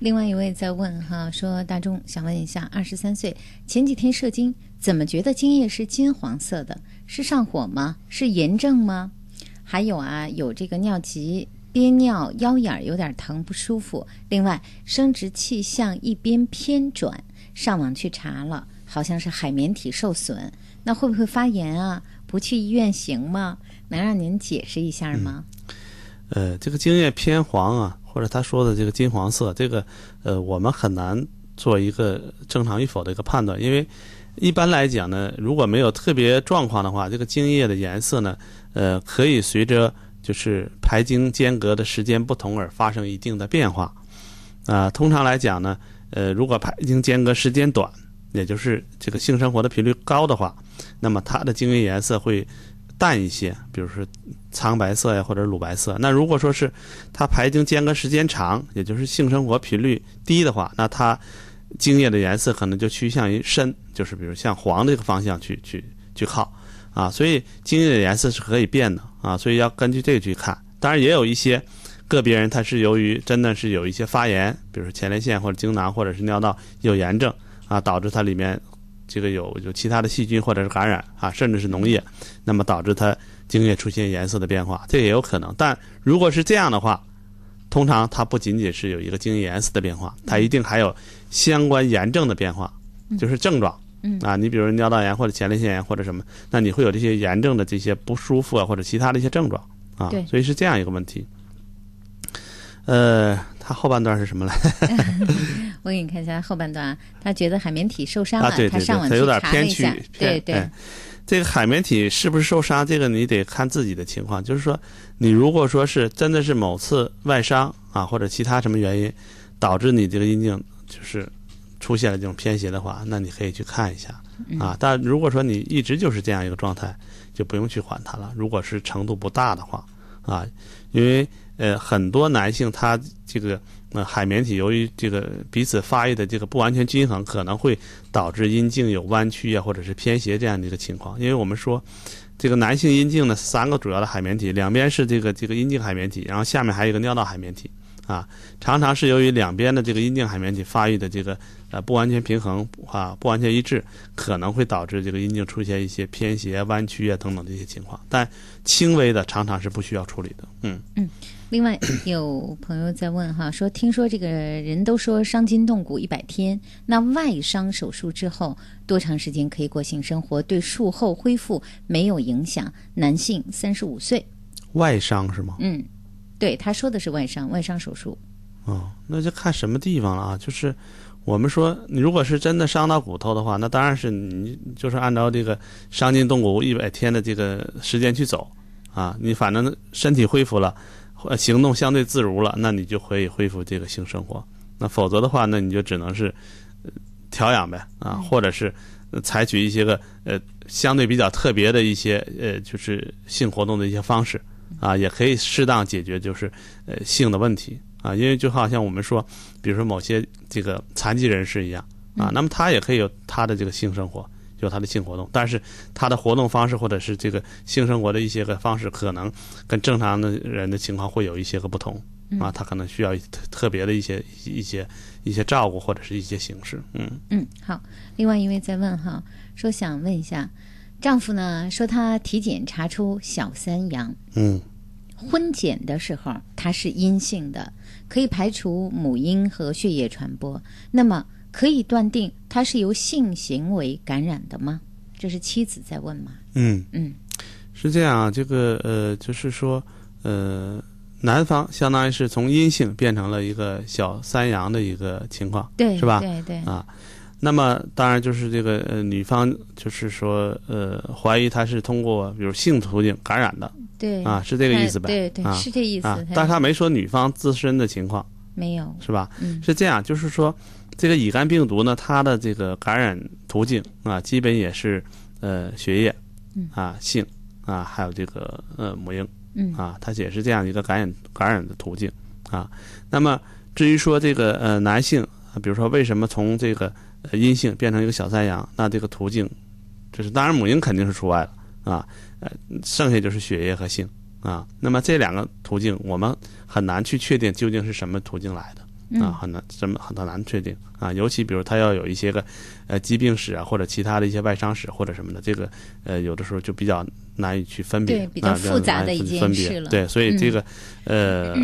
另外一位在问哈，说大众想问一下，二十三岁前几天射精，怎么觉得精液是金黄色的？是上火吗？是炎症吗？还有啊，有这个尿急。憋尿、腰眼儿有点疼，不舒服。另外，生殖器向一边偏转，上网去查了，好像是海绵体受损。那会不会发炎啊？不去医院行吗？能让您解释一下吗？呃，这个精液偏黄啊，或者他说的这个金黄色，这个呃，我们很难做一个正常与否的一个判断，因为一般来讲呢，如果没有特别状况的话，这个精液的颜色呢，呃，可以随着。就是排精间隔的时间不同而发生一定的变化，啊，通常来讲呢，呃，如果排精间隔时间短，也就是这个性生活的频率高的话，那么它的精液颜色会淡一些，比如说苍白色呀或者乳白色。那如果说是它排精间隔时间长，也就是性生活频率低的话，那它精液的颜色可能就趋向于深，就是比如向黄这个方向去去去靠。啊，所以精液的颜色是可以变的啊，所以要根据这个去看。当然，也有一些个别人他是由于真的是有一些发炎，比如说前列腺或者精囊或者是尿道有炎症啊，导致它里面这个有有其他的细菌或者是感染啊，甚至是脓液，那么导致它精液出现颜色的变化，这也有可能。但如果是这样的话，通常它不仅仅是有一个精液颜色的变化，它一定还有相关炎症的变化，就是症状。嗯啊，你比如尿道炎或者前列腺炎或者什么，那你会有这些炎症的这些不舒服啊，或者其他的一些症状啊，对，所以是这样一个问题。呃，他后半段是什么来？[laughs] 我给你看一下后半段，他觉得海绵体受伤了，啊，对对对，他有点偏曲，对对。这个海绵体是不是受伤？这个你得看自己的情况，就是说，你如果说是真的是某次外伤啊，或者其他什么原因导致你这个阴茎就是。出现了这种偏斜的话，那你可以去看一下啊。但如果说你一直就是这样一个状态，就不用去管它了。如果是程度不大的话啊，因为呃很多男性他这个呃海绵体由于这个彼此发育的这个不完全均衡，可能会导致阴茎有弯曲啊或者是偏斜这样的一个情况。因为我们说这个男性阴茎呢三个主要的海绵体，两边是这个这个阴茎海绵体，然后下面还有一个尿道海绵体啊，常常是由于两边的这个阴茎海绵体发育的这个。呃，不完全平衡啊，不完全一致，可能会导致这个阴茎出现一些偏斜、弯曲啊等等这些情况。但轻微的常常是不需要处理的。嗯嗯。另外有朋友在问哈，说听说这个人都说伤筋动骨一百天，那外伤手术之后多长时间可以过性生活？对术后恢复没有影响？男性，三十五岁。外伤是吗？嗯，对，他说的是外伤，外伤手术。哦，那就看什么地方了啊，就是。我们说，你如果是真的伤到骨头的话，那当然是你就是按照这个伤筋动骨一百天的这个时间去走啊。你反正身体恢复了，呃行动相对自如了，那你就可以恢复这个性生活。那否则的话，那你就只能是调养呗啊，或者是采取一些个呃相对比较特别的一些呃就是性活动的一些方式啊，也可以适当解决就是呃性的问题。啊，因为就好像我们说，比如说某些这个残疾人士一样啊，那么他也可以有他的这个性生活，有他的性活动，但是他的活动方式或者是这个性生活的一些个方式，可能跟正常的人的情况会有一些个不同啊，他可能需要特特别的一些一些一些照顾或者是一些形式，嗯嗯，好。另外一位在问哈，说想问一下，丈夫呢说他体检查出小三阳，嗯，婚检的时候它是阴性的。可以排除母婴和血液传播，那么可以断定它是由性行为感染的吗？这是妻子在问吗？嗯嗯，是这样啊，这个呃，就是说呃，男方相当于是从阴性变成了一个小三阳的一个情况，对，是吧？对对啊，那么当然就是这个呃，女方就是说呃，怀疑她是通过比如性途径感染的。对啊，是这个意思吧？对对，是这意思。但他没说女方自身的情况，没有，是吧？嗯，是这样，就是说，这个乙肝病毒呢，它的这个感染途径啊，基本也是呃血液，啊性啊，还有这个呃母婴，嗯啊，它也是这样一个感染感染的途径啊。那么至于说这个呃男性，比如说为什么从这个呃阴性变成一个小三阳，那这个途径，就是当然母婴肯定是除外了啊，呃，剩下就是血液和性啊。那么这两个途径，我们很难去确定究竟是什么途径来的。啊，很难，怎么很难确定啊？尤其比如他要有一些个呃疾病史啊，或者其他的一些外伤史或者什么的，这个呃有的时候就比较难以去分别，对，比较复杂的一件事了。对，所以这个呃，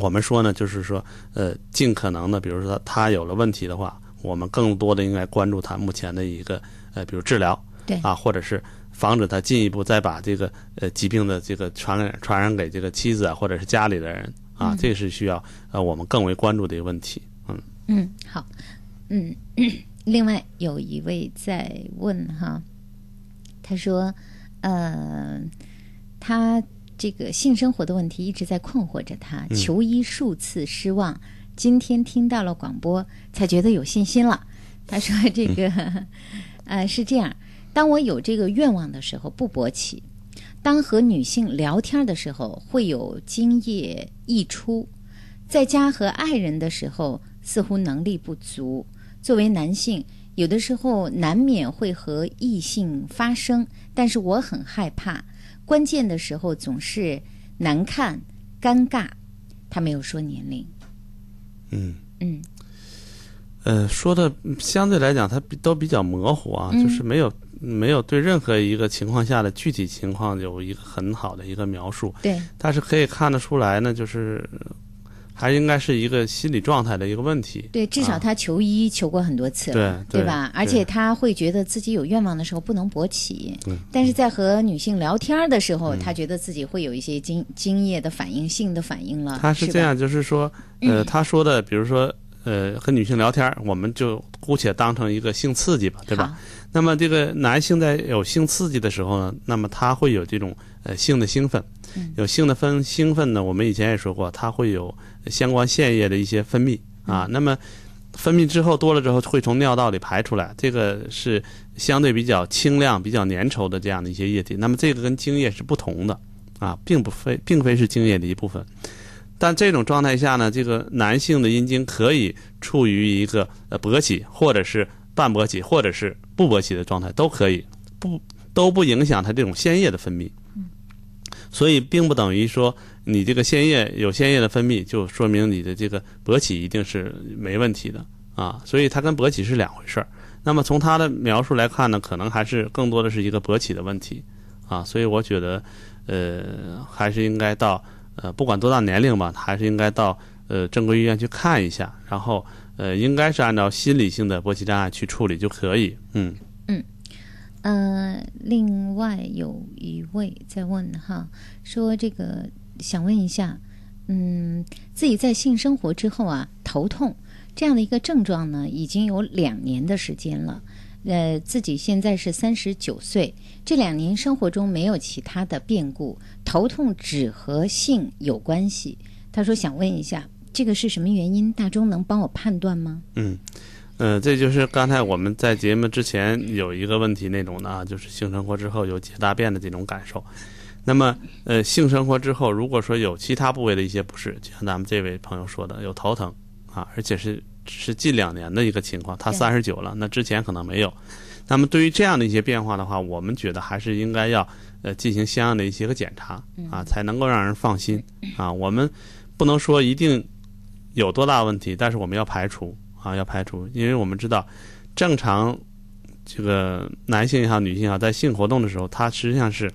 我们说呢，就是说呃，尽可能的，比如说他有了问题的话，我们更多的应该关注他目前的一个呃，比如治疗，对啊，或者是防止他进一步再把这个呃疾病的这个传染传染给这个妻子啊，或者是家里的人。啊，这是需要呃我们更为关注的一个问题。嗯嗯，好，嗯，[coughs] 另外有一位在问哈，他说，呃，他这个性生活的问题一直在困惑着他，求医数次失望，今天听到了广播才觉得有信心了。他说这个呃是这样，当我有这个愿望的时候不勃起。当和女性聊天的时候，会有精液溢出；在家和爱人的时候，似乎能力不足。作为男性，有的时候难免会和异性发生，但是我很害怕。关键的时候总是难看、尴尬。他没有说年龄。嗯嗯。呃，说的相对来讲，它都比较模糊啊，就是没有。没有对任何一个情况下的具体情况有一个很好的一个描述，对，但是可以看得出来呢，就是还应该是一个心理状态的一个问题。对，至少他求医求过很多次对，对吧？而且他会觉得自己有愿望的时候不能勃起，但是在和女性聊天的时候，他觉得自己会有一些精精液的反应、性的反应了。他是这样，就是说，呃，他说的，比如说，呃，和女性聊天，我们就姑且当成一个性刺激吧，对吧？那么，这个男性在有性刺激的时候呢，那么他会有这种呃性的兴奋，有性的分兴奋呢。我们以前也说过，它会有相关腺液的一些分泌啊。那么分泌之后多了之后，会从尿道里排出来，这个是相对比较清亮、比较粘稠的这样的一些液体。那么这个跟精液是不同的啊，并不非并非是精液的一部分。但这种状态下呢，这个男性的阴茎可以处于一个呃勃起或者是。半勃起或者是不勃起的状态都可以，不都不影响它这种腺液的分泌。所以并不等于说你这个腺液有腺液的分泌，就说明你的这个勃起一定是没问题的啊。所以它跟勃起是两回事儿。那么从他的描述来看呢，可能还是更多的是一个勃起的问题啊。所以我觉得，呃，还是应该到呃，不管多大年龄吧，还是应该到呃正规医院去看一下，然后。呃，应该是按照心理性的勃起障碍去处理就可以。嗯嗯，呃，另外有一位在问哈，说这个想问一下，嗯，自己在性生活之后啊，头痛这样的一个症状呢，已经有两年的时间了。呃，自己现在是三十九岁，这两年生活中没有其他的变故，头痛只和性有关系。他说想问一下。这个是什么原因？大钟能帮我判断吗？嗯，呃，这就是刚才我们在节目之前有一个问题那种的啊，就是性生活之后有解大便的这种感受。那么，呃，性生活之后如果说有其他部位的一些不适，就像咱们这位朋友说的，有头疼啊，而且是是近两年的一个情况，他三十九了，那之前可能没有。那么对于这样的一些变化的话，我们觉得还是应该要呃进行相应的一些个检查啊，才能够让人放心啊。我们不能说一定。有多大问题？但是我们要排除啊，要排除，因为我们知道，正常这个男性也好，女性也好，在性活动的时候，它实际上是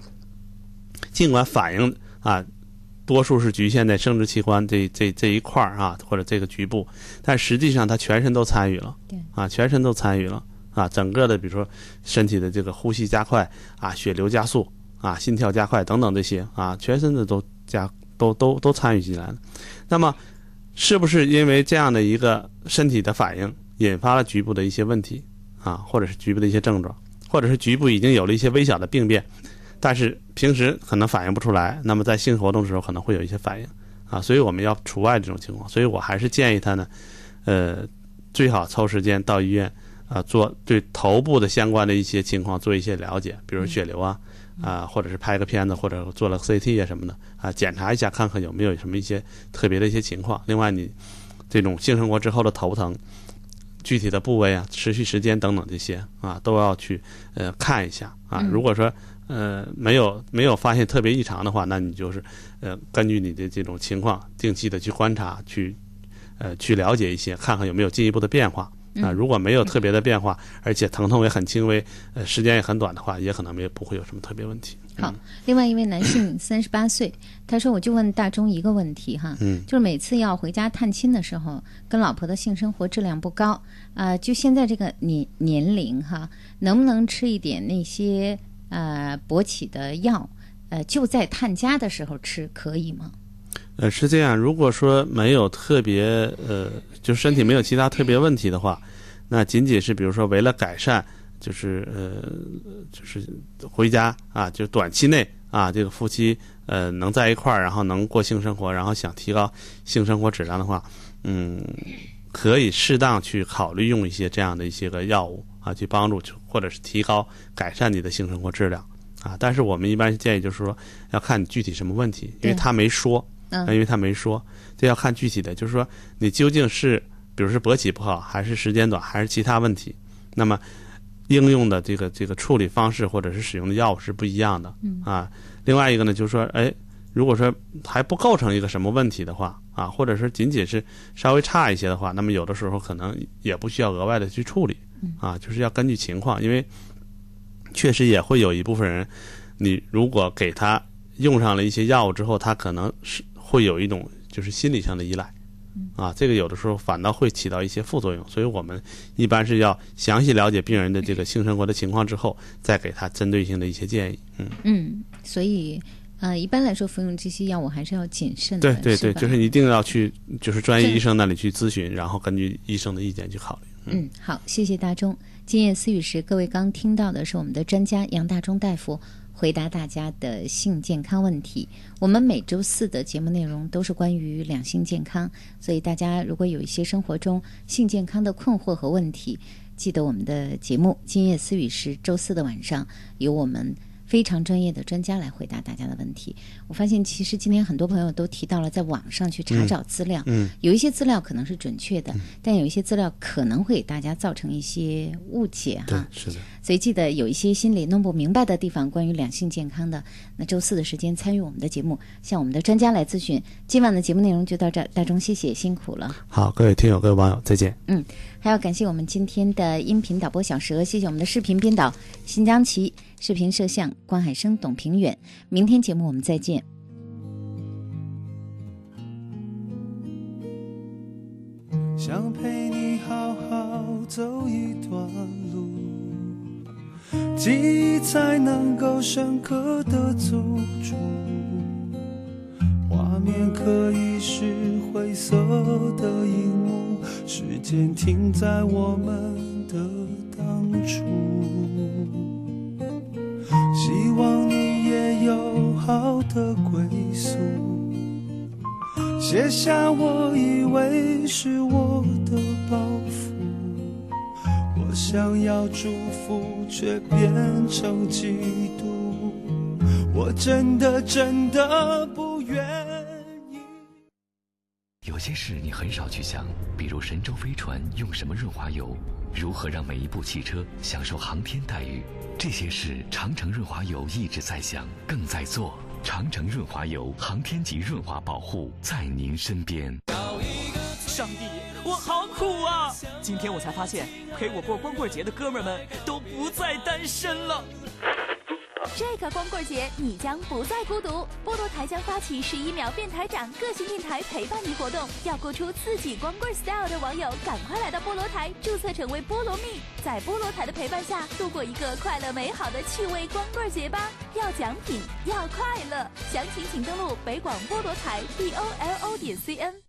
尽管反应啊，多数是局限在生殖器官这这这一块儿啊，或者这个局部，但实际上他全身都参与了，对啊，全身都参与了啊，整个的比如说身体的这个呼吸加快啊，血流加速啊，心跳加快等等这些啊，全身的都加都都都参与进来了，那么。是不是因为这样的一个身体的反应引发了局部的一些问题啊，或者是局部的一些症状，或者是局部已经有了一些微小的病变，但是平时可能反映不出来，那么在性活动的时候可能会有一些反应啊，所以我们要除外这种情况。所以我还是建议他呢，呃，最好抽时间到医院啊，做对头部的相关的一些情况做一些了解，比如血流啊啊，或者是拍个片子，或者做了 CT 啊什么的啊，检查一下看看有没有什么一些特别的一些情况。另外，你这种性生活之后的头疼，具体的部位啊、持续时间等等这些啊，都要去呃看一下啊。如果说呃没有没有发现特别异常的话，那你就是呃根据你的这种情况，定期的去观察，去呃去了解一些，看看有没有进一步的变化。啊，如果没有特别的变化，而且疼痛也很轻微，呃，时间也很短的话，也可能没不会有什么特别问题。好，另外一位男性 [coughs] 三十八岁，他说：“我就问大钟一个问题哈，嗯，就是每次要回家探亲的时候，跟老婆的性生活质量不高，啊，就现在这个年年龄哈，能不能吃一点那些呃勃起的药？呃，就在探家的时候吃可以吗？”呃，是这样。如果说没有特别呃，就身体没有其他特别问题的话，那仅仅是比如说为了改善，就是呃，就是回家啊，就短期内啊，这个夫妻呃能在一块儿，然后能过性生活，然后想提高性生活质量的话，嗯，可以适当去考虑用一些这样的一些个药物啊，去帮助或者是提高改善你的性生活质量啊。但是我们一般建议就是说，要看你具体什么问题，因为他没说。嗯，因为他没说，这要看具体的，就是说你究竟是，比如是勃起不好，还是时间短，还是其他问题，那么应用的这个这个处理方式或者是使用的药物是不一样的。嗯啊，另外一个呢，就是说，哎，如果说还不构成一个什么问题的话，啊，或者说仅仅是稍微差一些的话，那么有的时候可能也不需要额外的去处理。啊，就是要根据情况，因为确实也会有一部分人，你如果给他用上了一些药物之后，他可能是。会有一种就是心理上的依赖，啊，这个有的时候反倒会起到一些副作用，所以我们一般是要详细了解病人的这个性生活的情况之后，再给他针对性的一些建议。嗯嗯，所以呃，一般来说服用这些药物还是要谨慎的。对对对，吧就是一定要去就是专业医生那里去咨询，然后根据医生的意见去考虑。嗯，好，谢谢大钟。今夜思语时，各位刚听到的是我们的专家杨大钟大夫。回答大家的性健康问题。我们每周四的节目内容都是关于两性健康，所以大家如果有一些生活中性健康的困惑和问题，记得我们的节目《今夜思语》时周四的晚上有我们。非常专业的专家来回答大家的问题。我发现，其实今天很多朋友都提到了在网上去查找资料，嗯，有一些资料可能是准确的，但有一些资料可能会给大家造成一些误解哈。是的。所以记得有一些心里弄不明白的地方，关于两性健康的，那周四的时间参与我们的节目，向我们的专家来咨询。今晚的节目内容就到这儿，大钟谢谢辛苦了。好，各位听友，各位网友，再见。嗯，还要感谢我们今天的音频导播小蛇，谢谢我们的视频编导新疆奇。视频摄像关海生、董平远，明天节目我们再见。想陪你好好走一段路，记忆才能够深刻的走出。画面可以是灰色的荧幕，时间停在我们的当初。希望你也有好的归宿，写下我以为是我的包袱。我想要祝福，却变成嫉妒。我真的真的不愿。有些事你很少去想，比如神舟飞船用什么润滑油，如何让每一部汽车享受航天待遇。这些事，长城润滑油一直在想，更在做。长城润滑油，航天级润滑保护，在您身边。上帝，我好苦啊！今天我才发现，陪我过光棍节的哥们们都不再单身了。这个光棍节，你将不再孤独。菠萝台将发起十一秒变台长个性电台陪伴你活动，要过出自己光棍 style 的网友，赶快来到菠萝台注册成为菠萝蜜，在菠萝台的陪伴下，度过一个快乐美好的趣味光棍节吧！要奖品，要快乐，详情请登录北广菠萝台 b o l o 点 c n。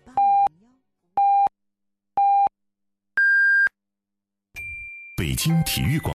北京体育馆。